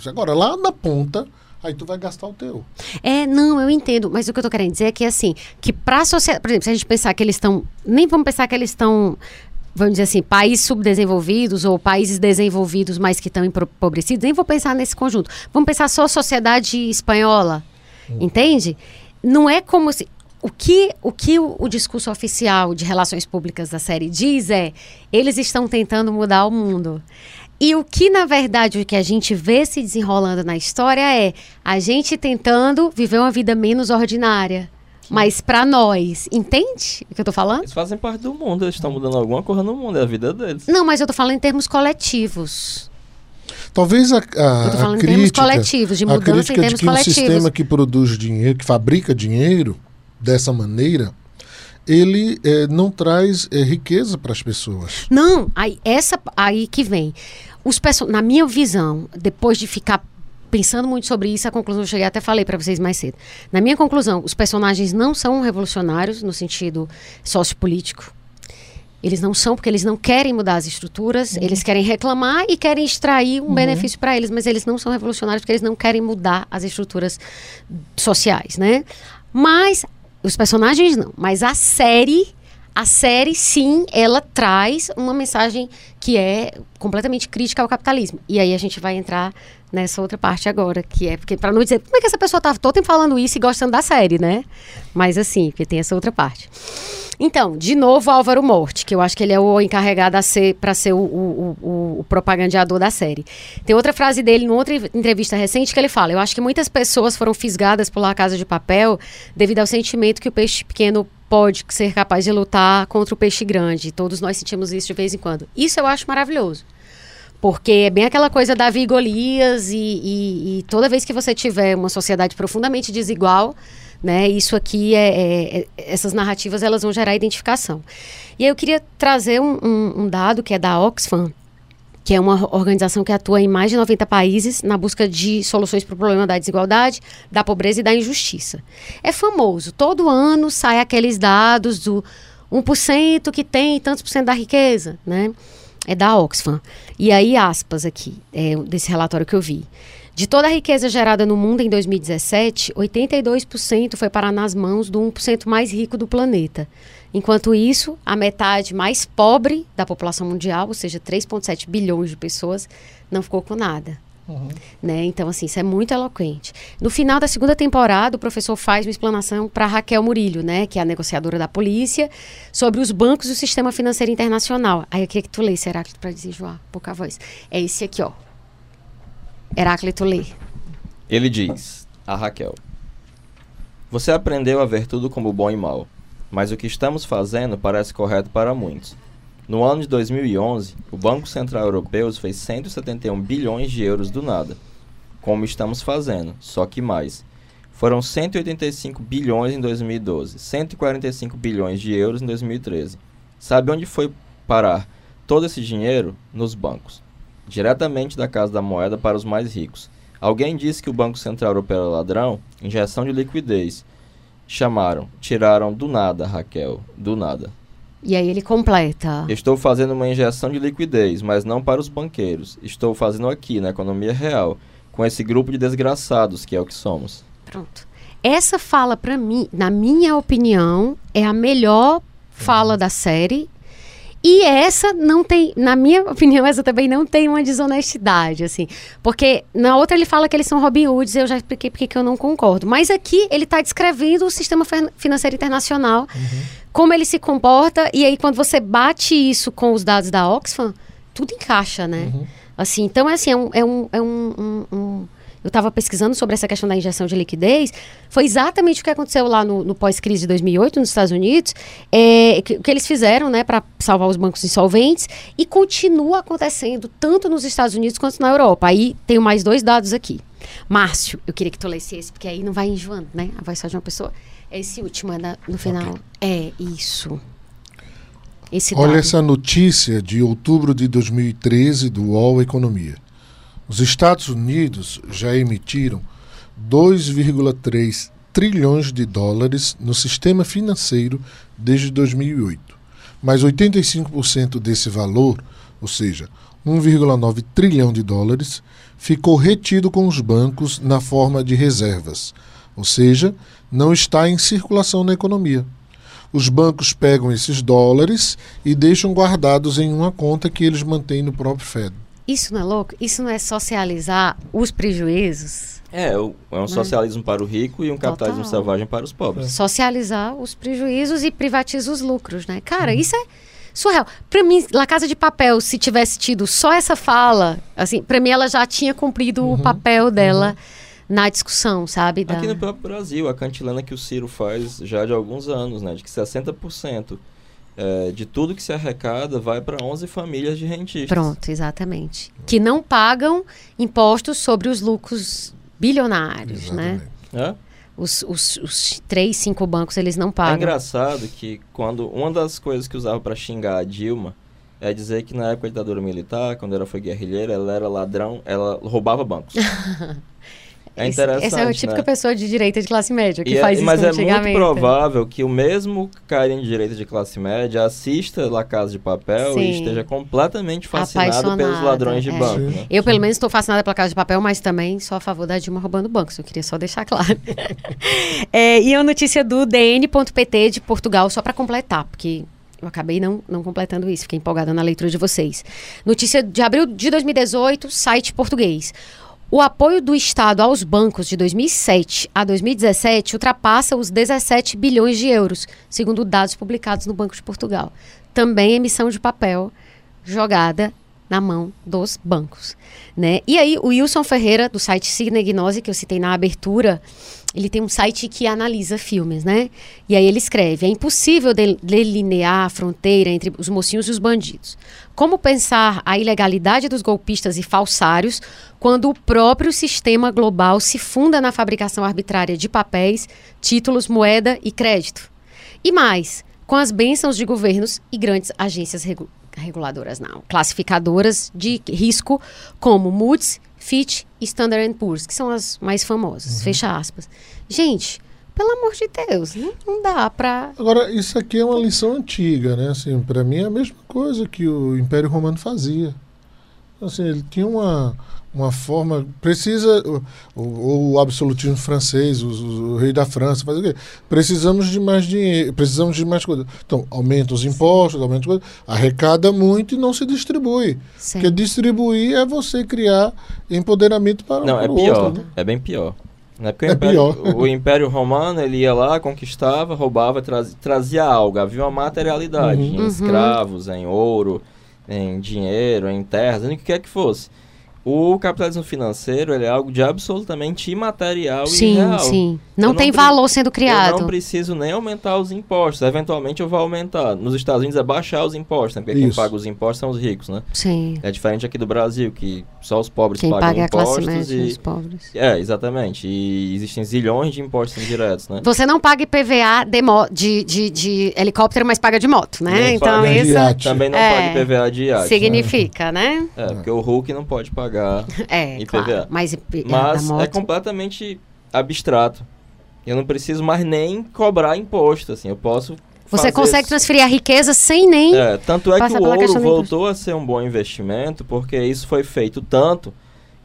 Agora, lá na ponta, aí tu vai gastar o teu. É, não, eu entendo, mas o que eu tô querendo dizer é que assim, que pra sociedade, por exemplo, se a gente pensar que eles estão, nem vamos pensar que eles estão, vamos dizer assim, países subdesenvolvidos ou países desenvolvidos, mas que estão empobrecidos, nem vou pensar nesse conjunto. Vamos pensar só a sociedade espanhola, entende? Não é como se o que, o que o, o discurso oficial de relações públicas da série diz é eles estão tentando mudar o mundo. E o que, na verdade, o que a gente vê se desenrolando na história é a gente tentando viver uma vida menos ordinária. Mas pra nós, entende o que eu tô falando? Eles fazem parte do mundo, eles estão mudando alguma coisa no mundo, é a vida deles. Não, mas eu tô falando em termos coletivos. Talvez a, a, Eu tô a falando em termos crítica, coletivos, de a mudança em crítica de termos que um coletivos. sistema que produz dinheiro, que fabrica dinheiro dessa maneira, ele eh, não traz eh, riqueza para as pessoas. Não, aí, essa aí que vem. Os perso- na minha visão, depois de ficar pensando muito sobre isso, a conclusão eu cheguei até falei para vocês mais cedo. Na minha conclusão, os personagens não são revolucionários no sentido sociopolítico. Eles não são porque eles não querem mudar as estruturas, eles querem reclamar e querem extrair um benefício para eles, mas eles não são revolucionários porque eles não querem mudar as estruturas sociais, né? Mas os personagens não, mas a série, a série sim, ela traz uma mensagem que é completamente crítica ao capitalismo. E aí a gente vai entrar nessa outra parte agora, que é porque para não dizer como é que essa pessoa tá todo tempo falando isso e gostando da série, né? Mas assim, porque tem essa outra parte. Então, de novo, Álvaro Morte, que eu acho que ele é o encarregado a ser para ser o, o, o, o, propagandeador da série. Tem outra frase dele, numa outra entrevista recente, que ele fala: Eu acho que muitas pessoas foram fisgadas por La Casa de Papel devido ao sentimento que o peixe pequeno pode ser capaz de lutar contra o peixe grande. Todos nós sentimos isso de vez em quando. Isso eu acho maravilhoso. Porque é bem aquela coisa Davi e Golias, e, e, e toda vez que você tiver uma sociedade profundamente desigual, né? Isso aqui é, é, é, essas narrativas elas vão gerar identificação. E aí eu queria trazer um, um, um, dado que é da Oxfam, que é uma organização que atua em mais de 90 países na busca de soluções para o problema da desigualdade, da pobreza e da injustiça. É famoso, todo ano sai aqueles dados do 1% que tem tantos por cento da riqueza, né? É da Oxfam. E aí, aspas aqui, é, desse relatório que eu vi. De toda a riqueza gerada no mundo em 2017, 82% foi parar nas mãos do 1% mais rico do planeta. Enquanto isso, a metade mais pobre da população mundial, ou seja, 3,7 bilhões de pessoas, não ficou com nada. Uhum. Né? Então, assim, isso é muito eloquente. No final da segunda temporada, o professor faz uma explanação para Raquel Murilho, né, que é a negociadora da polícia, sobre os bancos e o sistema financeiro internacional. Aí eu queria que tu lesse, Heráclito, para dizer, João, pouca voz. É esse aqui, ó. Heráclito lê. Ele diz, a Raquel: Você aprendeu a ver tudo como bom e mal, mas o que estamos fazendo parece correto para muitos. No ano de 2011, o Banco Central Europeu fez 171 bilhões de euros do nada. Como estamos fazendo, só que mais. Foram 185 bilhões em 2012, 145 bilhões de euros em 2013. Sabe onde foi parar todo esse dinheiro? Nos bancos diretamente da Casa da Moeda para os mais ricos. Alguém disse que o Banco Central Europeu era ladrão? Injeção de liquidez. Chamaram, tiraram do nada, Raquel, do nada. E aí ele completa. Estou fazendo uma injeção de liquidez, mas não para os banqueiros. Estou fazendo aqui, na economia real, com esse grupo de desgraçados que é o que somos. Pronto. Essa fala, para mim, na minha opinião, é a melhor fala da série e essa não tem, na minha opinião, essa também não tem uma desonestidade, assim. Porque na outra ele fala que eles são Robin Hoods, eu já expliquei porque eu não concordo. Mas aqui ele está descrevendo o sistema financeiro internacional, uhum. como ele se comporta, e aí quando você bate isso com os dados da Oxfam, tudo encaixa, né? Uhum. Assim, então é assim, é um, é um, é um, um eu estava pesquisando sobre essa questão da injeção de liquidez, foi exatamente o que aconteceu lá no, no pós-crise de 2008 nos Estados Unidos, é, que, que eles fizeram né, para salvar os bancos insolventes e continua acontecendo tanto nos Estados Unidos quanto na Europa. Aí tenho mais dois dados aqui. Márcio, eu queria que tu lesse esse, porque aí não vai enjoando, né? A voz só de uma pessoa. É esse último, é no final. Okay. É, isso. Esse Olha dado. essa notícia de outubro de 2013 do UOL Economia. Os Estados Unidos já emitiram 2,3 trilhões de dólares no sistema financeiro desde 2008, mas 85% desse valor, ou seja, 1,9 trilhão de dólares, ficou retido com os bancos na forma de reservas, ou seja, não está em circulação na economia. Os bancos pegam esses dólares e deixam guardados em uma conta que eles mantêm no próprio Fed. Isso não é louco? Isso não é socializar os prejuízos? É, é um né? socialismo para o rico e um capitalismo Total. selvagem para os pobres. É. Socializar os prejuízos e privatizar os lucros, né? Cara, uhum. isso é surreal. Para mim, La Casa de Papel, se tivesse tido só essa fala, assim, para mim ela já tinha cumprido uhum. o papel dela. Uhum na discussão, sabe? Da... Aqui no próprio Brasil, a cantilena que o Ciro faz já de alguns anos, né? De que 60% é, de tudo que se arrecada vai para 11 famílias de rentistas. Pronto, exatamente. Que não pagam impostos sobre os lucros bilionários, né? exatamente. né? É? Os, os, os, três, cinco bancos, eles não pagam. É engraçado que quando uma das coisas que usava para xingar a Dilma é dizer que na época da ditadura militar, quando ela foi guerrilheira, ela era ladrão, ela roubava bancos. É interessante, Essa é a típica né? pessoa de direita de classe média que E é- faz isso mas é muito provável que o mesmo carinha de direita de classe média assista La Casa de Papel Sim. e esteja completamente fascinado pelos ladrões de é. banco, né? Eu, pelo menos, estou fascinada pela Casa de Papel, mas também sou a favor da Dilma roubando bancos. Eu queria só deixar claro. É, e a notícia do DN.pt de Portugal, só para completar, porque eu acabei não, não completando isso, fiquei empolgada na leitura de vocês. Notícia de abril de 2018, site português. O apoio do Estado aos bancos de 2007 a 2017 ultrapassa os 17 bilhões de euros, segundo dados publicados no Banco de Portugal. Também emissão de papel jogada na mão dos bancos, né? E aí o Wilson Ferreira do site Signa Gnose que eu citei na abertura, ele tem um site que analisa filmes, né? E aí ele escreve: é impossível de- delinear a fronteira entre os mocinhos e os bandidos. Como pensar a ilegalidade dos golpistas e falsários quando o próprio sistema global se funda na fabricação arbitrária de papéis, títulos, moeda e crédito? E mais, com as bênçãos de governos e grandes agências regu- reguladoras, não, classificadoras de risco como Moody's, Fitch e Standard Poor's, que são as mais famosas, fecha aspas. Gente, pelo amor de Deus, não, não dá pra... Agora, isso aqui é uma lição antiga, né? Assim, para mim é a mesma coisa que o Império Romano fazia. Assim, ele tinha uma, uma forma. Precisa. O, o, o absolutismo francês, os- os- o, rei da França, faz o quê? Precisamos de mais dinheiro, precisamos de mais coisas. Então, aumenta os impostos, aumenta as coisas, arrecada muito e não se distribui. Sim. Porque distribuir é você criar empoderamento para, Não, para é o pior. outro. né? É bem pior. Né? Porque o, É Império, pior. o Império Romano, ele ia lá, conquistava, roubava, traz- trazia algo. Havia uma materialidade Uhum. em escravos, em ouro, em dinheiro, em terras, em o que quer que fosse. O capitalismo financeiro, ele é algo de absolutamente imaterial e Sim, real. sim. Eu Não não tem valor sendo Eu criado. não preciso nem aumentar os impostos. Eventualmente eu vou aumentar. Nos Estados Unidos é baixar os impostos, né? Porque quem Isso. paga os impostos são os ricos, né? Sim. É diferente aqui do Brasil, que só os pobres Quem pagam paga é a classe impostos média, e... os pobres. É, exatamente. E existem zilhões de impostos indiretos, né? Você não paga IPVA de, mo- de, de, de helicóptero, mas paga de moto, né? Não então paga isso de iate. Também não É. paga IPVA de iate. né? significa, né? É, porque o Hulk não pode pagar. É, IPVA. claro. Mas, IP, Mas da é completamente abstrato. Eu não preciso mais nem cobrar imposto, assim. Eu posso Você fazer consegue isso. transferir a riqueza sem nem... É, tanto é que o ouro voltou a ser um bom investimento porque isso foi feito tanto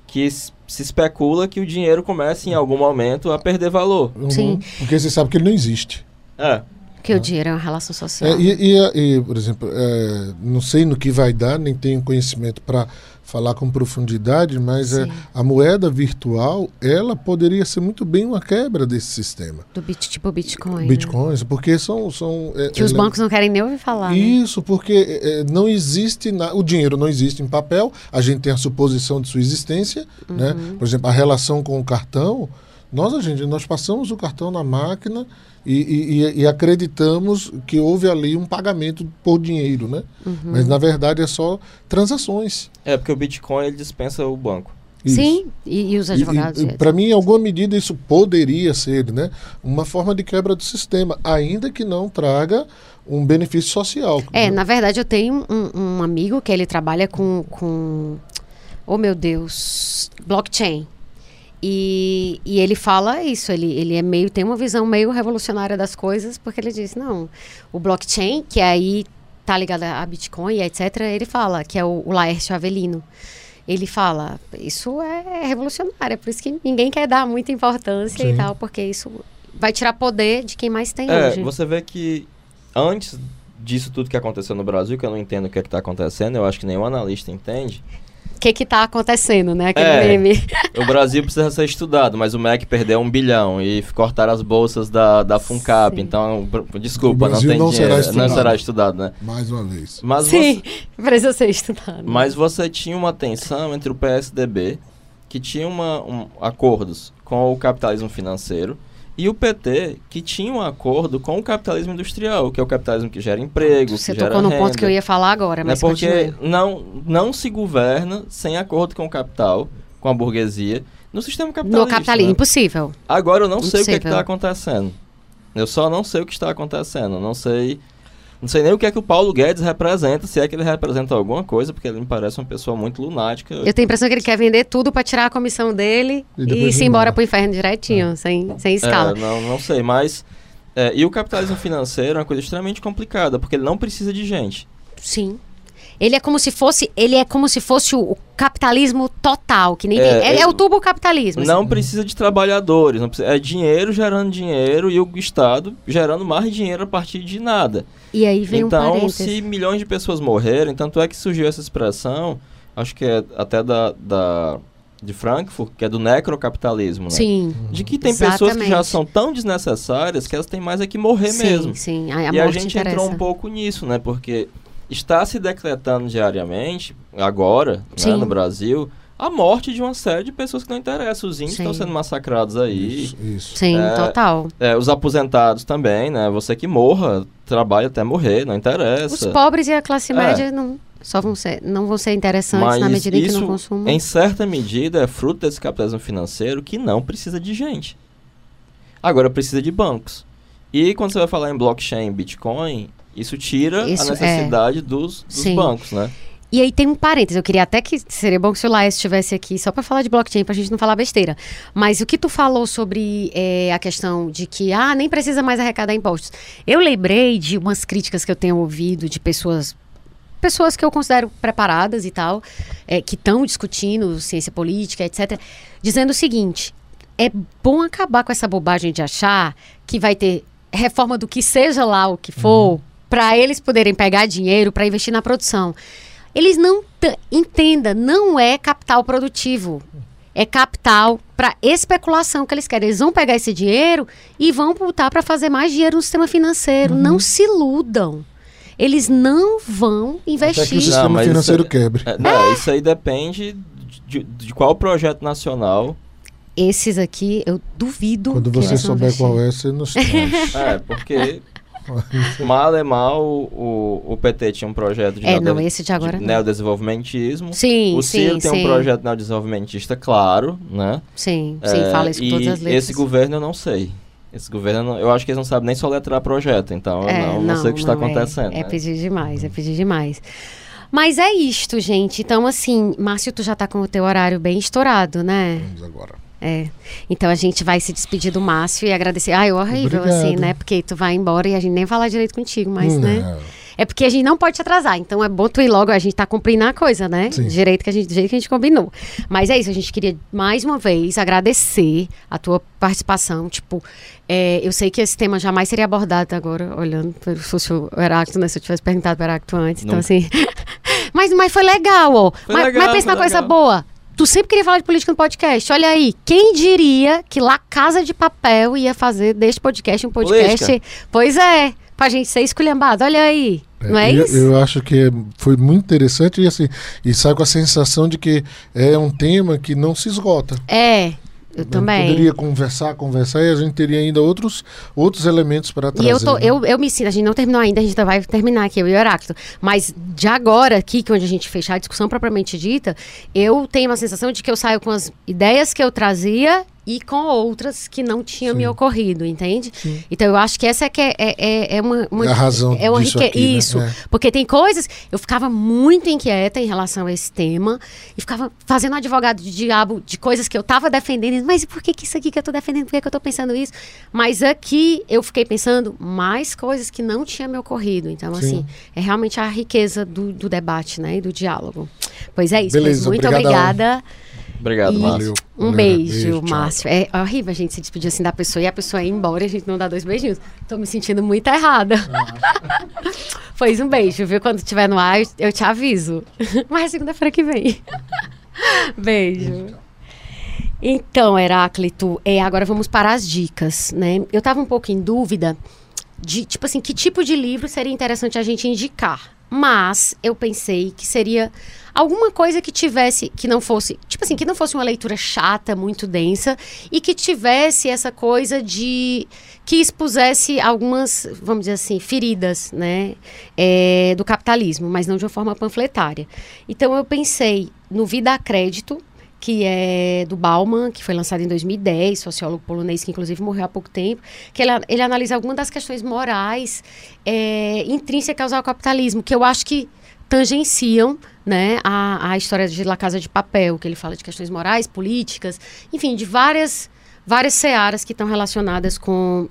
que se especula que o dinheiro comece em algum momento a perder valor. Uhum. Sim. Porque você sabe que ele não existe. É, Porque o dinheiro é uma relação social. É, e, e- e, por exemplo, é, não sei no que vai dar, nem tenho conhecimento para falar com profundidade, mas é, Sim. a moeda virtual, ela poderia ser muito bem uma quebra desse sistema. Do bit, tipo Bitcoin. né? Bitcoins, porque são... são é, Que os é- bancos não querem nem ouvir falar. né? Isso, porque é, não existe, na- o dinheiro não existe em papel, a gente tem a suposição de sua existência, né? Uhum. Por exemplo, a relação com o cartão, nós, a gente, nós passamos o cartão na máquina e, e- e- acreditamos que houve ali um pagamento por dinheiro, né? Uhum. Mas na verdade é só transações. é porque o Bitcoin ele dispensa o banco. Isso. Sim, e, e os advogados. é. Para mim, em alguma medida, isso poderia ser né, uma forma de quebra do sistema, ainda que não traga um benefício social. É, na verdade, eu tenho um, um amigo que ele trabalha com, com. Oh, meu Deus. Blockchain. E, e ele fala isso, ele, ele é meio, tem uma visão meio revolucionária das coisas, porque ele diz, não, o blockchain, que aí tá ligado a Bitcoin, etc., ele fala, que é o, o Laércio Avelino. Ele fala, isso é revolucionário, é por isso que ninguém quer dar muita importância e Sim. tal, porque isso vai tirar poder de quem mais tem É, hoje. você vê que antes disso tudo que aconteceu no Brasil, que eu não entendo o que é está acontecendo, eu acho que nenhum analista entende. O que que tá acontecendo, né? Aquele É. meme. O Brasil precisa ser estudado, mas o MEC perdeu um bilhão e cortaram as bolsas da, da FUNCAP. Sim. Então, desculpa, não Brasil tem não será dinheiro. não estudado. será estudado, né? Mais uma vez. Mas Sim, você, precisa ser estudado. mas você tinha uma tensão entre o PSDB, que tinha uma, um, acordos com o capitalismo financeiro, e o PT, que tinha um acordo com o capitalismo industrial, que é o capitalismo que gera emprego, Você que gera tocou ponto renda. que eu ia falar agora, né? mas Porque continua. não, não se governa sem acordo com o capital, com a burguesia, no sistema capitalista. No capitalismo, né? impossível. Agora eu não sei o que Impossível. está acontecendo. Eu só não sei o que está acontecendo. Não sei. Não sei nem o que é que o Paulo Guedes representa, se é que ele representa alguma coisa, porque ele me parece uma pessoa muito lunática. Eu tenho a impressão que ele quer vender tudo para tirar a comissão dele E e, se ir embora embora. pro inferno direitinho, sem, sem escala. É, não, não sei, mas. é, e o capitalismo financeiro é uma coisa extremamente complicada, porque ele não precisa de gente. Sim. Ele é como se fosse, ele é como se fosse o, o capitalismo total, que nem É, é, é o turbo capitalismo. assim. Não precisa de trabalhadores, precisa- é dinheiro gerando dinheiro e o Estado gerando mais dinheiro a partir de nada. E aí vem um então, parênteses. se milhões de pessoas morrerem, tanto é que surgiu essa expressão, acho que é até da, da de Frankfurt, que é do necrocapitalismo, né? Sim. De que tem pessoas que já Exatamente. são tão desnecessárias que elas têm mais é que morrer sim, mesmo. Sim, a, a e a gente interessa. entrou um pouco nisso, né? Porque está se decretando diariamente, agora, né, no Brasil, a morte de uma série de pessoas que não interessam. Os índios Sim. estão sendo massacrados aí. Isso, isso. Sim, É, total. É, os aposentados também, né? Você que morra, trabalha até morrer, não interessa. Os pobres e a classe É. média não, só vão ser, não vão ser interessantes Mas na medida em que isso, não consumam. em certa medida, é fruto desse capitalismo financeiro que não precisa de gente. Agora precisa de bancos. E quando você vai falar em blockchain, Bitcoin, isso tira Isso, a necessidade dos, dos Sim. bancos, né? E aí tem um parênteses, eu queria até que seria bom se o Laes estivesse aqui só para falar de blockchain, pra gente não falar besteira. Mas o que tu falou sobre eh, a questão de que, ah, nem precisa mais arrecadar impostos. Eu lembrei de umas críticas que eu tenho ouvido de pessoas pessoas que eu considero preparadas e tal, eh, que estão discutindo ciência política, etc., dizendo o seguinte: é bom acabar com essa bobagem de achar que vai ter reforma do que seja lá o que for, para eles poderem pegar dinheiro para investir na produção. Eles não entenda, não é capital produtivo. É capital para especulação que eles querem. Eles vão pegar esse dinheiro e vão botar para fazer mais dinheiro no sistema financeiro. Não se iludam. Eles não vão Até que o investir. Não, sistema mas financeiro isso- quebre. É, não, Isso aí depende de, de qual projeto nacional. Esses aqui, eu duvido. Quando que você souber investir. qual é, você nos traz. É, porque mal é mal, o, o PT tinha um projeto de, É, não, esse de agora não. neodesenvolvimentismo. Sim, o sim, Ciro tem sim. um projeto neodesenvolvimentista, claro, né? Sim, sim, É, fala isso com todas as letras. esse governo eu não sei. Esse governo, eu não- acho que eles não sabem nem soletrar projeto, então eu É, não, não sei o que está não, é- acontecendo. É, né? pedir demais, é pedir demais. Mas é isto, gente. Então, assim, Márcio, tu já tá com o teu horário bem estourado, né? Vamos agora. É. Então a gente vai se despedir do Márcio e agradecer. Ai, horrível, Obrigado. assim, né? Porque tu vai embora e a gente nem falar direito contigo, mas, né? Não. É porque a gente não pode te atrasar. Então é bom tu ir logo, a gente tá cumprindo a coisa, né? Sim. Direito que a gente, do jeito que a gente combinou. Mas é isso, a gente queria mais uma vez agradecer a tua participação. Tipo, é, eu sei que esse tema jamais seria abordado agora, olhando se fosse o Heráclito, né? Se eu tivesse perguntado para o Heráclito antes. Então, assim. mas, mas foi legal, ó. Foi mas, legal, mas pensa foi na coisa legal. boa. Tu sempre queria falar de política no podcast. Olha aí, quem diria que lá Casa de Papel ia fazer deste podcast um podcast? Política. Pois é, pra gente ser esculhambado. Olha aí. Não é eu, isso? Eu acho que foi muito interessante e assim, e sai com a sensação de que é um tema que não se esgota. É, eu também. Poderia conversar, conversar e a gente teria ainda outros, outros elementos para trazer. E eu, tô, né? eu, eu me sinto, a gente não terminou ainda, a gente vai terminar aqui, eu e o Heráclito. Mas de agora aqui, que é onde a gente fechar a discussão propriamente dita, eu tenho uma sensação de que eu saio com as ideias que eu trazia e com outras que não tinham me Sim. ocorrido, entende? Então eu acho que essa é, que é, é, é uma, uma- É a razão é uma disso rique- aqui, né? Isso. É. Porque tem coisas. Eu ficava muito inquieta em relação a esse tema e ficava fazendo advogado de diabo de coisas que eu estava defendendo. Mas por que, que isso aqui que eu estou defendendo? Por que, que eu estou pensando isso? Mas aqui eu fiquei pensando mais coisas que não tinham me ocorrido. Então, Sim. assim, é realmente a riqueza do, do debate, né? E do diálogo. Pois é isso. Beleza, muito obrigada. Obrigado, E- Márcio. Um beijo, tchau. Márcio. É horrível a gente se despedir assim da pessoa e a pessoa ir embora e a gente não dá dois beijinhos. Tô me sentindo muito errada. pois um beijo, viu? Quando estiver no ar, eu- te aviso. Mas é segunda-feira que vem. beijo. Então, Heráclito, é, agora vamos para as dicas, né? Eu tava um pouco em dúvida de, tipo assim, que tipo de livro seria interessante a gente indicar. Mas eu pensei que seria alguma coisa que tivesse, que não fosse, tipo assim, que não fosse uma leitura chata, muito densa, e que tivesse essa coisa de. que expusesse algumas, vamos dizer assim, feridas, né? é, do capitalismo, mas não de uma forma panfletária. Então eu pensei no Vida a Crédito, que é do Bauman, que foi lançado em 2010, sociólogo polonês que inclusive morreu há pouco tempo, que ele, ele analisa algumas das questões morais é, intrínsecas ao capitalismo, que eu acho que tangenciam né, a, a história de La Casa de Papel, que ele fala de questões morais, políticas, enfim, de várias, várias searas que estão relacionadas com,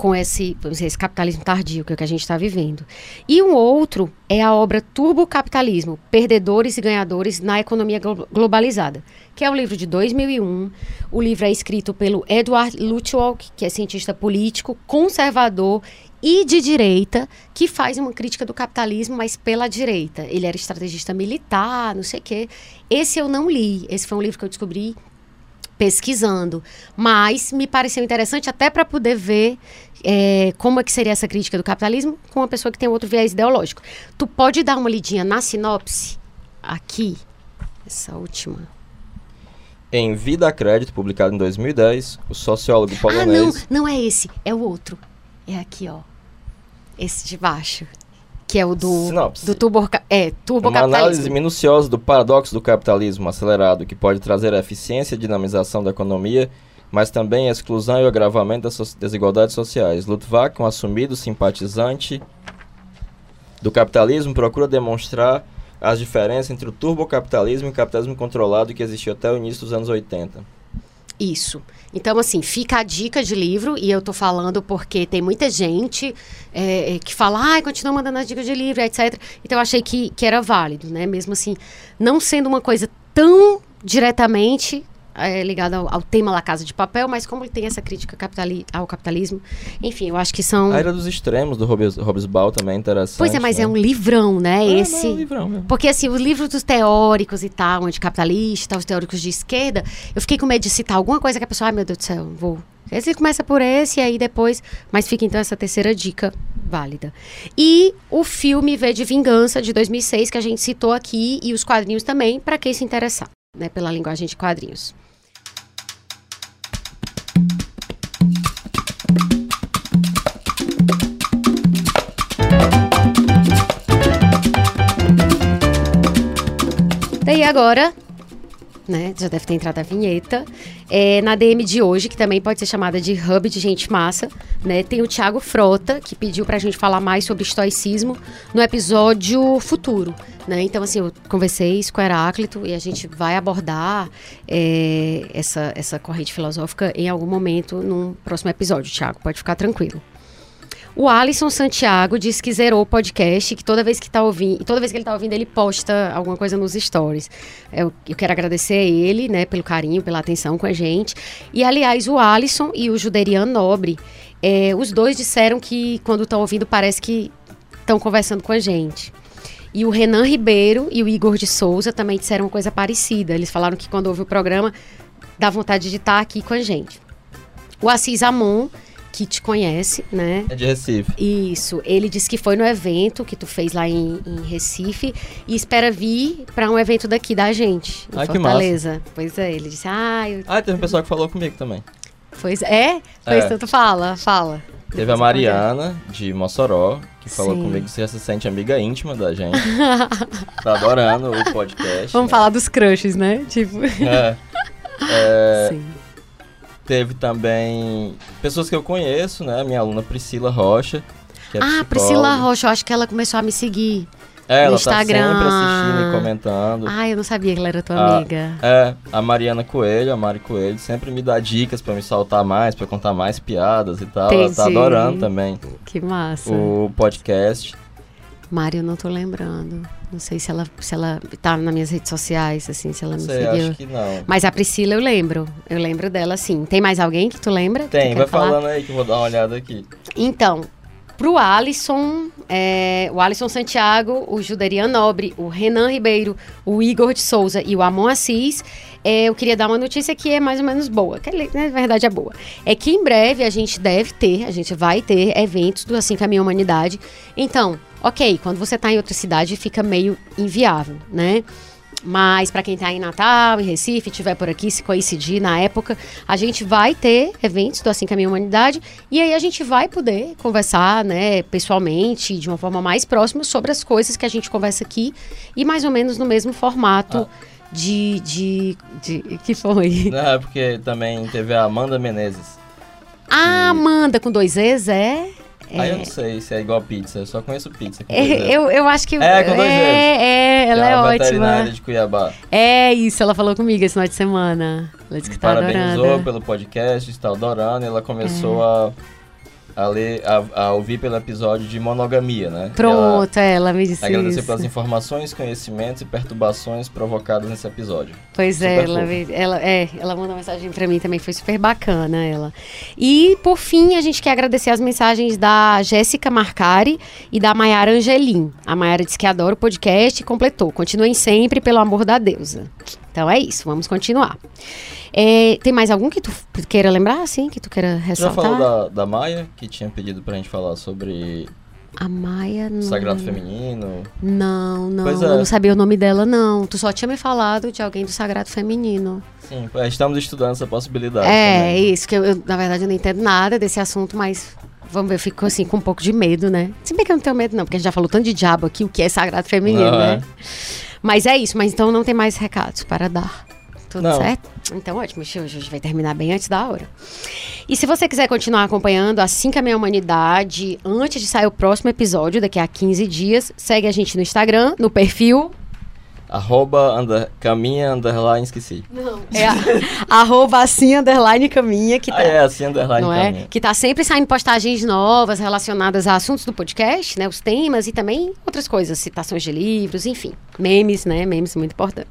com esse, dizer, esse capitalismo tardio que, é o que a gente está vivendo. E um outro é a obra Turbo Capitalismo, Perdedores e Ganhadores na Economia Glo Globalizada, que é um livro de 2001. O livro é escrito pelo Edward Luttwak, que é cientista político, conservador e de direita, que faz uma crítica do capitalismo, mas pela direita. Ele era estrategista militar, não sei o quê. Esse eu não li. Esse foi um livro que eu descobri pesquisando. Mas me pareceu interessante até para poder ver é, como é que seria essa crítica do capitalismo com uma pessoa que tem outro viés ideológico. Tu pode dar uma lidinha na sinopse? Aqui. Essa última. Em Vida a Crédito, publicado em 2010, o sociólogo polonês... Ah, não, não é esse, é o outro. É aqui, ó. Esse de baixo. Que é o do, Sinopse. do turbo, é, turbo Uma análise minuciosa do paradoxo do capitalismo acelerado, que pode trazer a eficiência e dinamização da economia, mas também a exclusão e o agravamento das desigualdades sociais. Luttwak, um assumido simpatizante do capitalismo, procura demonstrar as diferenças entre o turbocapitalismo e o capitalismo controlado que existiu até o início dos anos 80. Isso. Então, assim, fica a dica de livro, e eu tô falando porque tem muita gente é, que fala, ai, continua mandando as dicas de livro, etc. Então, eu achei que, que era válido, né? Mesmo assim, não sendo uma coisa tão diretamente é, ligada ao, ao tema La Casa de Papel, mas como ele tem essa crítica capitali ao capitalismo, enfim, eu acho que são... A Era dos Extremos, do Hobbes, Hobbesbal, também é interessante. Pois é, mas né? é um livrão, né? É, Esse... é um livrão mesmo. Porque, assim, os livros dos teóricos e tal, anticapitalistas, os teóricos de esquerda, eu fiquei com medo de citar alguma coisa que a pessoa, ai meu Deus do céu, vou. Esse começa por esse e aí depois. Mas fica então essa terceira dica válida. E o filme V de Vingança, de 2006, que a gente citou aqui, e os quadrinhos também, para quem se interessar, né, pela linguagem de quadrinhos. Daí agora, né, já deve ter entrado a vinheta, é, na DM de hoje, que também pode ser chamada de Hub de Gente Massa, né, tem o Thiago Frota, que pediu pra gente falar mais sobre estoicismo no episódio futuro, né, então assim, eu conversei isso com o Heráclito e a gente vai abordar é, essa, essa corrente filosófica em algum momento num próximo episódio, Thiago, pode ficar tranquilo. O Alisson Santiago diz que zerou o podcast, que toda vez que tá ouvindo, toda vez que ele tá ouvindo, ele posta alguma coisa nos stories. Eu, eu quero agradecer a ele, né, pelo carinho, pela atenção com a gente. E aliás, o Alisson e o Juderian Nobre, é, os dois disseram que quando estão ouvindo parece que estão conversando com a gente. E o Renan Ribeiro e o Igor de Souza também disseram uma coisa parecida. Eles falaram que quando ouve o programa dá vontade de estar aqui com a gente. O Assis Amon que te conhece, né? É de Recife. Isso. Ele disse que foi no evento que tu fez lá em, em Recife e espera vir para um evento daqui da gente, em Ai, que Fortaleza. Pois é, ele disse, ah, eu... Ah, teve um pessoal que falou comigo também. pois é? Pois É. tu fala, fala. Teve a Depois eu Mariana, de Mossoró, que falou Sim. comigo que você se sente amiga íntima da gente. tá adorando o podcast. Vamos né? falar dos crushes, né? Tipo. É. É, Sim. Teve também pessoas que eu conheço, né? Minha aluna Priscila Rocha. Que é Ah. Priscila Rocha, eu acho que ela começou a me seguir. É, ela tá Instagram. sempre assistindo e comentando. Ah, eu não sabia que ela era tua Ah, amiga. É, a Mariana Coelho, a Mari Coelho, sempre me dá dicas pra me soltar mais, pra contar mais piadas e tal. Ela tá Entendi. adorando também Que massa. o podcast. Mari, eu não tô lembrando. Não sei se ela, se ela tá nas minhas redes sociais, assim, se ela me Sei, seguiu. acho que não. Mas a Priscila eu lembro. Eu lembro dela, sim. Tem mais alguém que tu lembra? tu Tem, quer vai falar? falando aí que eu vou dar uma olhada aqui. Então, pro Alisson, é, o Alisson Santiago, o Juderian Nobre, o Renan Ribeiro, o Igor de Souza e o Amon Assis, é, eu queria dar uma notícia que é mais ou menos boa, que na verdade é boa. É que em breve a gente deve ter, a gente vai ter eventos do Assim Caminha a Humanidade. Então, ok, quando você tá em outra cidade fica meio inviável, né? Mas para quem tá em Natal, em Recife, tiver por aqui, se coincidir na época, a gente vai ter eventos do Assim Caminha a Humanidade e aí a gente vai poder conversar, né, pessoalmente, de uma forma mais próxima sobre as coisas que a gente conversa aqui e mais ou menos no mesmo formato de. de. de que foi? Não, é porque também teve a Amanda Menezes. Ah, Amanda com dois E's, é? Ah, eu É, não sei se é igual pizza, eu só conheço pizza. com é, eu, eu acho que. É, com dois é, é, ela é uma ótima. veterinária de Cuiabá. É isso, ela falou comigo esse final de semana. Ela disse que tá Parabenizou adorando. pelo podcast, está adorando. Ela começou É. a, a ler, a, a ouvir pelo episódio de monogamia, né? Pronto, é, ela me disse Ela agradeceu isso. pelas informações, conhecimentos e perturbações provocadas nesse episódio. Pois é, Super ela, fofa. veio- ela, é, ela mandou mensagem pra mim também, foi super bacana ela. E, por fim, a gente quer agradecer as mensagens da Jéssica Marcari e da Maiara Angelim. A Maiara disse que adora o podcast e completou. Continuem sempre pelo amor da deusa. Então é isso, vamos continuar. É, tem mais algum que tu queira lembrar, assim, que tu queira Você já ressaltar? falou da, da Maia, que tinha pedido pra gente falar sobre A Maia não. sagrado feminino. Não, não, é. eu não sabia o nome dela, não. Tu só tinha me falado de alguém do Sagrado Feminino. Sim, estamos estudando essa possibilidade. É, também. isso, que eu, eu, na verdade, eu não entendo nada desse assunto, mas vamos ver, eu fico assim com um pouco de medo, né? Se bem que eu não tenho medo, não, porque a gente já falou tanto de diabo aqui, o que é sagrado feminino, né? é. Mas é isso, mas então não tem mais recados para dar. Tudo Não. certo? Então, ótimo. Hoje a gente vai terminar bem antes da hora. E se você quiser continuar acompanhando Assim Caminha a Humanidade, antes de sair o próximo episódio, daqui a 15 dias, segue a gente no Instagram, no perfil Arroba under, caminha underline esqueci. É a, arroba assim, underline caminha, que tá, Ah, é assim underline não é? caminha. Que tá sempre saindo postagens novas relacionadas a assuntos do podcast, né? Os temas e também outras coisas, citações de livros, enfim. Memes, né? Memes muito importante.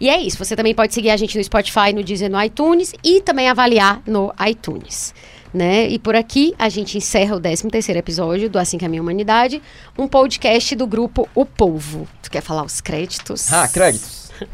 E é isso. Você também pode seguir a gente no Spotify, no Deezer, no iTunes e também avaliar no iTunes. Né? E por aqui a gente encerra o 13º episódio do Assim Caminha a Humanidade, um podcast do grupo O Povo. Tu quer falar os créditos? Ah, créditos.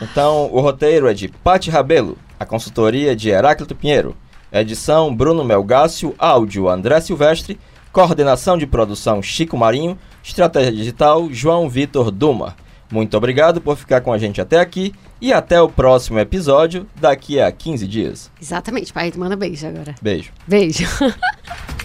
Então, o roteiro é de Pati Rabelo, a consultoria de Heráclito Pinheiro, edição Bruno Melgácio, áudio André Silvestre, coordenação de produção Chico Marinho, estratégia digital João Vitor Duma. Muito obrigado por ficar com a gente até aqui e até o próximo episódio daqui a 15 dias. Exatamente, pai, manda beijo agora. Beijo. Beijo.